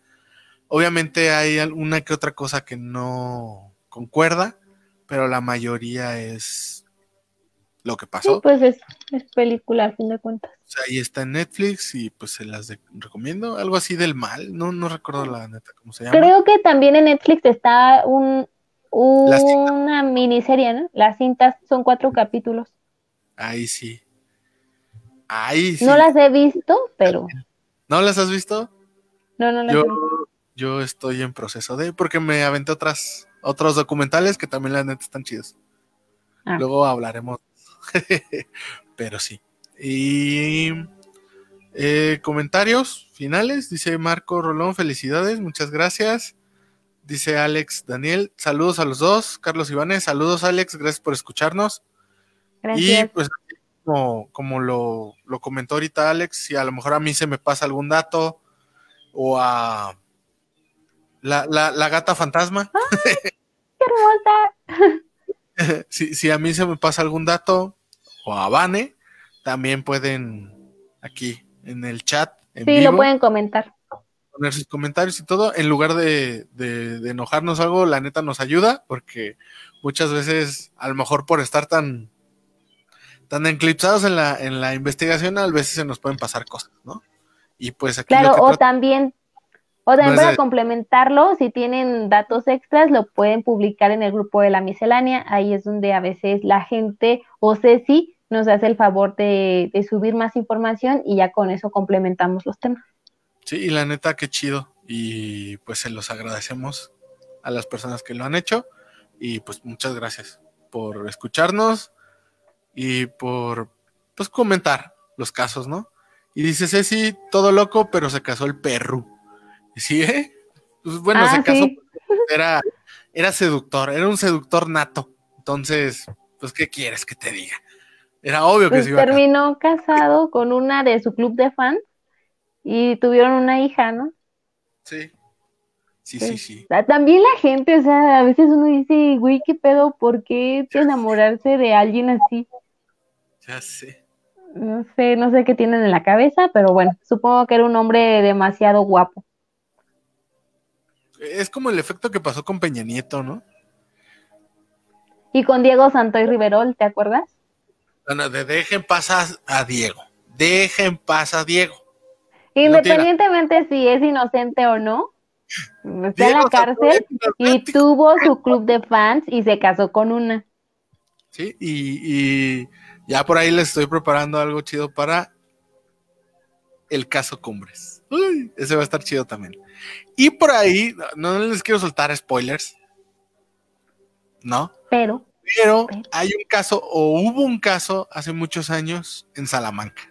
obviamente hay alguna que otra cosa que no concuerda, pero la mayoría es lo que pasó. pues es, película a fin de cuentas. O sea, ahí está en Netflix y pues se las recomiendo. Algo así del mal, no, no recuerdo la neta cómo se llama. Creo que también en Netflix está un, una miniserie, ¿no? Las cintas son cuatro capítulos. Ahí sí. Ahí sí. No las he visto, pero. ¿No las has visto? No, no las yo, he visto. Yo estoy en proceso de, porque me aventé otras, otros documentales que también la neta están chidos. Ah. Luego hablaremos. pero sí. Y eh, comentarios finales, dice Marco Rolón, felicidades, muchas gracias. Dice Alex Daniel, saludos a los dos. Carlos Ivanes, saludos Alex, gracias por escucharnos. Y pues como, como lo, comentó ahorita Alex, si a lo mejor a mí se me pasa algún dato o a la, la, gata fantasma. Si, si a mí se me pasa algún dato o a Vane, también pueden aquí en el chat. En sí, lo pueden comentar. Poner sus comentarios y todo. En lugar de, de, enojarnos algo, la neta nos ayuda, porque muchas veces, a lo mejor por estar tan, tan enclipsados en la, en la investigación, a veces se nos pueden pasar cosas, ¿no? Y pues aquí. Claro, o también, o también para complementarlo, si tienen datos extras, lo pueden publicar en el grupo de la miscelánea. Ahí es donde a veces la gente o Ceci nos hace el favor de, subir más información y ya con eso complementamos los temas. Sí, y la neta, qué chido. Y pues se los agradecemos a las personas que lo han hecho. Y pues muchas gracias por escucharnos y por pues comentar los casos, ¿no? Y dice Ceci, todo loco, pero se casó el perro. ¿Sí, eh? Pues bueno, se ah, casó, era, era seductor, era un seductor nato. Entonces, pues, ¿qué quieres que te diga? Era obvio que pues se iba Terminó casado con una de su club de fans y tuvieron una hija, ¿no? Sí. Sí, sí, pues, sí. También la gente, o sea, a veces uno dice, güey, ¿qué pedo? ¿Por qué enamorarse de alguien así? Ya sé. No sé, no sé qué tienen en la cabeza, pero bueno, supongo que era un hombre demasiado guapo. Es como el efecto que pasó con Peña Nieto, ¿no? Y con Diego Santoy Riverol, ¿te acuerdas? Bueno, de dejen pasar a Diego. Dejen pasar a Diego. Independientemente si es inocente o no, está en la cárcel y tuvo su club de fans y se casó con una. Sí, y, ya por ahí les estoy preparando algo chido para el caso Cumbres. Uy, ese va a estar chido también. Y por ahí, no les quiero soltar spoilers. ¿No? Pero. Pero hay un caso, o hubo un caso hace muchos años en Salamanca.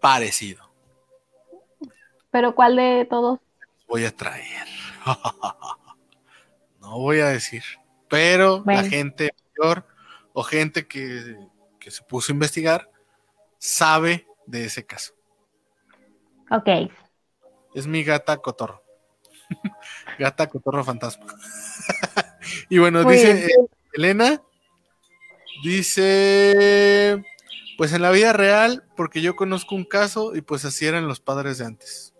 Parecido. ¿Pero cuál de todos? Voy a traer. no voy a decir. Pero la gente mayor o gente que, que se puso a investigar sabe de ese caso. Ok. Es mi gata cotorro. gata cotorro fantasma. Y bueno, dice Elena, dice, pues en la vida real, porque yo conozco un caso y pues así eran los padres de antes.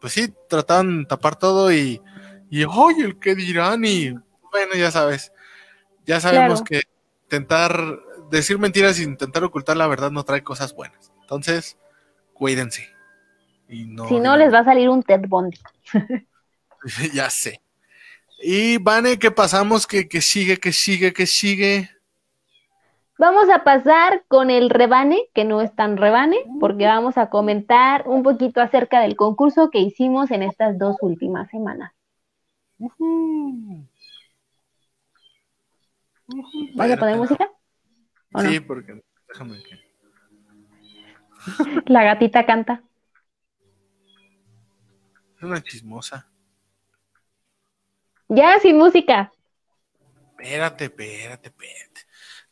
Pues sí, trataban de tapar todo y, y oye, el que dirán y bueno, ya sabes, ya sabemos que intentar decir mentiras e intentar ocultar la verdad no trae cosas buenas. Entonces, cuídense. Y no, si no, les va a salir un Ted Bundy. ya sé. Y Vane, ¿qué pasamos? ¿Qué, sigue? ¿Qué sigue? ¿Qué sigue? Vamos a pasar con el rebane, que no es tan rebane, porque vamos a comentar un poquito acerca del concurso que hicimos en estas dos últimas semanas. ¿Vas a poner música? Sí, porque déjame que. La gatita canta. Es una chismosa. Ya, sin música. Espérate, espérate, espérate.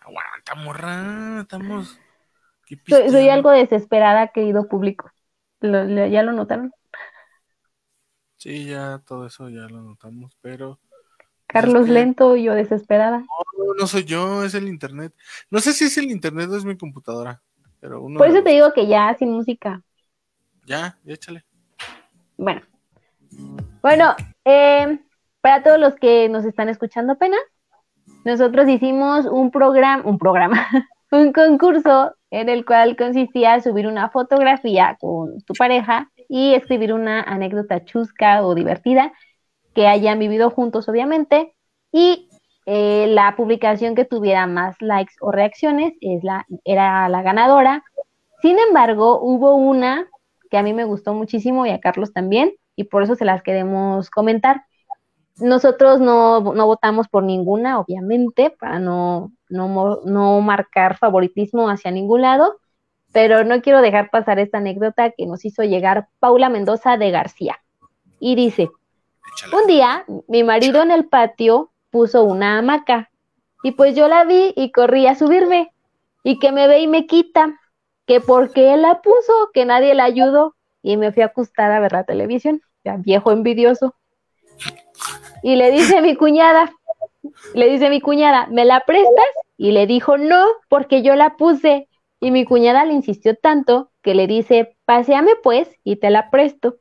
Aguanta, morra. Estamos. ¿Qué Soy, algo desesperada, querido público. Lo- lo- ¿Ya lo notaron? Sí, ya todo eso ya lo notamos, pero. Carlos que- lento y yo desesperada. No, no soy yo, es el internet. No sé si es el internet o es mi computadora, pero uno. Por eso te digo que ya, sin música. Ya, échale. Bueno. Bueno, eh, para todos los que nos están escuchando apenas, nosotros hicimos un programa, un programa, un concurso en el cual consistía subir una fotografía con tu pareja y escribir una anécdota chusca o divertida que hayan vivido juntos, obviamente, y eh, la publicación que tuviera más likes o reacciones era la ganadora. Sin embargo, hubo una que a mí me gustó muchísimo y a Carlos también, y por eso se las queremos comentar. Nosotros no, no votamos por ninguna, obviamente, para no, no, no marcar favoritismo hacia ningún lado, pero no quiero dejar pasar esta anécdota que nos hizo llegar Paula Mendoza de García. Y dice, un día mi marido en el patio puso una hamaca y pues yo la vi y corrí a subirme y que me ve y me quita, que porque él la puso, que nadie la ayudó y me fui a acostar a ver la televisión, ya viejo envidioso. Y le dice a mi cuñada, le dice a mi cuñada, ¿me la prestas? Y le dijo, no, porque yo la puse. Y mi cuñada le insistió tanto que le dice, paseame pues y te la presto.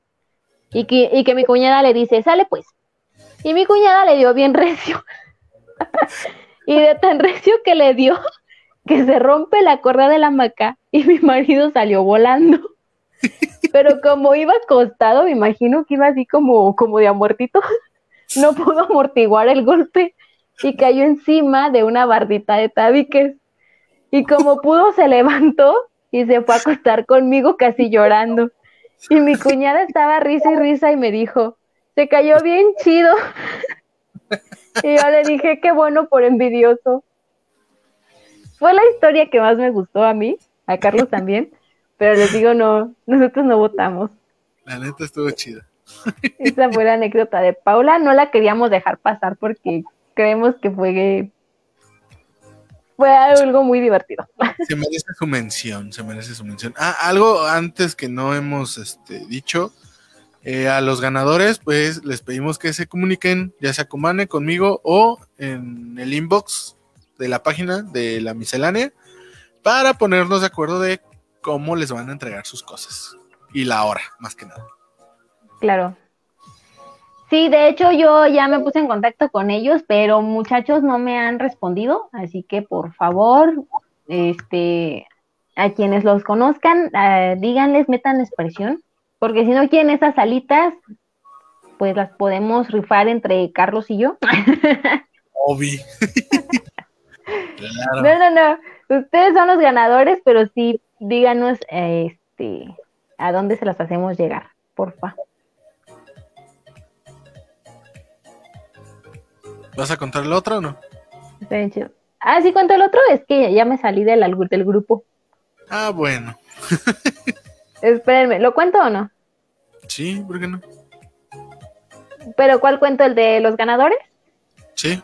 Y que, y que mi cuñada le dice, sale pues. Y mi cuñada le dio bien recio. y de tan recio que le dio, que se rompe la correa de la hamaca y mi marido salió volando. Pero como iba acostado, me imagino que iba así como, como de a muertito, no pudo amortiguar el golpe y cayó encima de una bardita de tabiques. Y como pudo, se levantó y se fue a acostar conmigo casi llorando. Y mi cuñada estaba risa y risa y me dijo, se cayó bien chido. Y yo le dije, qué bueno por envidioso. Fue la historia que más me gustó a mí, a Carlos también, pero les digo, no, nosotros no votamos. La neta estuvo chida. Esa fue la anécdota de Paula, no la queríamos dejar pasar porque creemos que fue, fue algo muy divertido. Se merece su mención, se merece su mención. Ah, algo antes que no hemos este, dicho. eh, a los ganadores, pues les pedimos que se comuniquen, ya sea con Mane, conmigo o en el inbox de la página de la miscelánea, para ponernos de acuerdo de cómo les van a entregar sus cosas. Y la hora, más que nada. Claro. Sí, de hecho yo ya me puse en contacto con ellos, pero muchachos no me han respondido, así que por favor, este, a quienes los conozcan, eh, díganles, metan expresión, porque si no quieren esas alitas, pues las podemos rifar entre Carlos y yo. Obi. claro. No, no, no, ustedes son los ganadores, pero sí, díganos, eh, este, a dónde se las hacemos llegar, porfa. ¿Vas a contar el otro o no? Está bien chido. Ah, sí, cuento el otro, es que ya me salí del, del grupo. Ah, bueno. Espérenme, ¿lo cuento o no? Sí, ¿por qué no? ¿Pero cuál cuento? ¿El de los ganadores? Sí,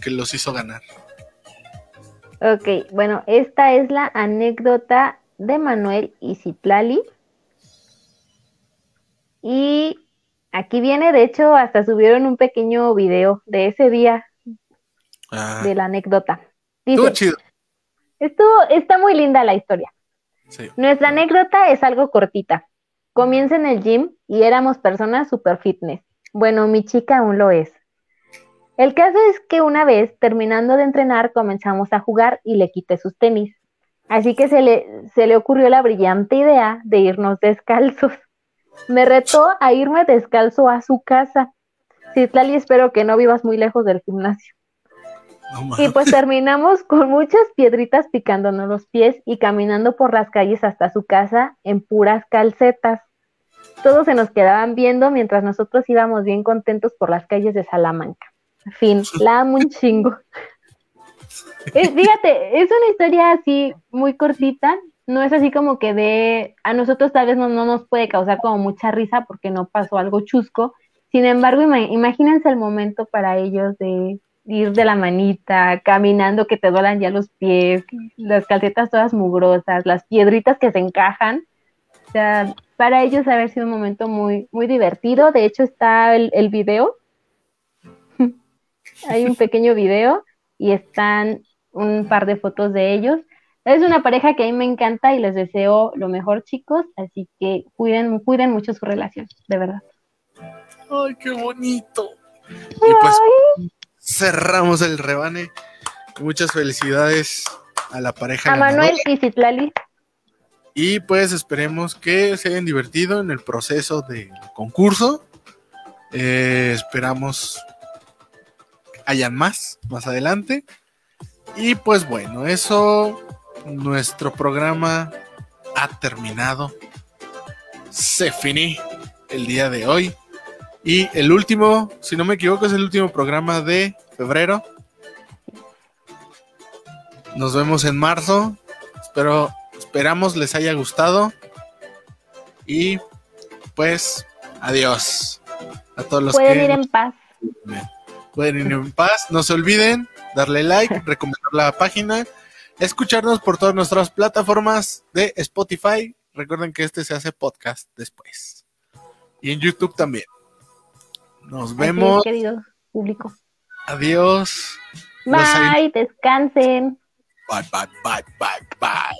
que los hizo ganar. Ok, bueno, esta es la anécdota de Manuel y Citlali. Y aquí viene, de hecho, hasta subieron un pequeño video de ese día Ah, de la anécdota. estuvo Dice, chido. estuvo, está muy linda la historia. Sí. Nuestra anécdota es algo cortita. Comienza en el gym y éramos personas super fitness. Bueno, mi chica aún lo es. El caso es que una vez, terminando de entrenar, comenzamos a jugar y le quité sus tenis. Así que se le, se le ocurrió la brillante idea de irnos descalzos. Me retó a irme descalzo a su casa. Citlali, espero que no vivas muy lejos del gimnasio. No Y pues terminamos con muchas piedritas picándonos los pies y caminando por las calles hasta su casa en puras calcetas. Todos se nos quedaban viendo mientras nosotros íbamos bien contentos por las calles de Salamanca. Fin, la amo un chingo. Eh, fíjate, es una historia así muy cortita, no es así como que de, a nosotros tal vez no, no nos puede causar como mucha risa porque no pasó algo chusco, sin embargo, imagínense el momento para ellos de ir de la manita, caminando que te duelan ya los pies, las calcetas todas mugrosas, las piedritas que se encajan. O sea, para ellos haber sido un momento muy, muy divertido. De hecho, está el, el video. Hay un pequeño video y están un par de fotos de ellos. Es una pareja que a mí me encanta y les deseo lo mejor, chicos. Así que cuiden, cuiden mucho su relación, de verdad. Ay, qué bonito. Y pues cerramos el rebane. Muchas felicidades a la pareja. A Manuel y Citlali. Y pues esperemos que se hayan divertido en el proceso del concurso. Eh, esperamos hayan más más adelante. Y pues bueno, eso, nuestro programa ha terminado. Se finí el día de hoy. Y el último, si no me equivoco, es el último programa de febrero. Nos vemos en marzo. Espero, esperamos les haya gustado. Y pues, adiós. A todos los Pueden ir en paz. Pueden ir en paz. No se olviden darle like, recomendar la página, escucharnos por todas nuestras plataformas de Spotify. Recuerden que este se hace podcast después. Y en YouTube también. Nos vemos. Público. Adiós. Bye, descansen. Bye, bye, bye, bye, bye.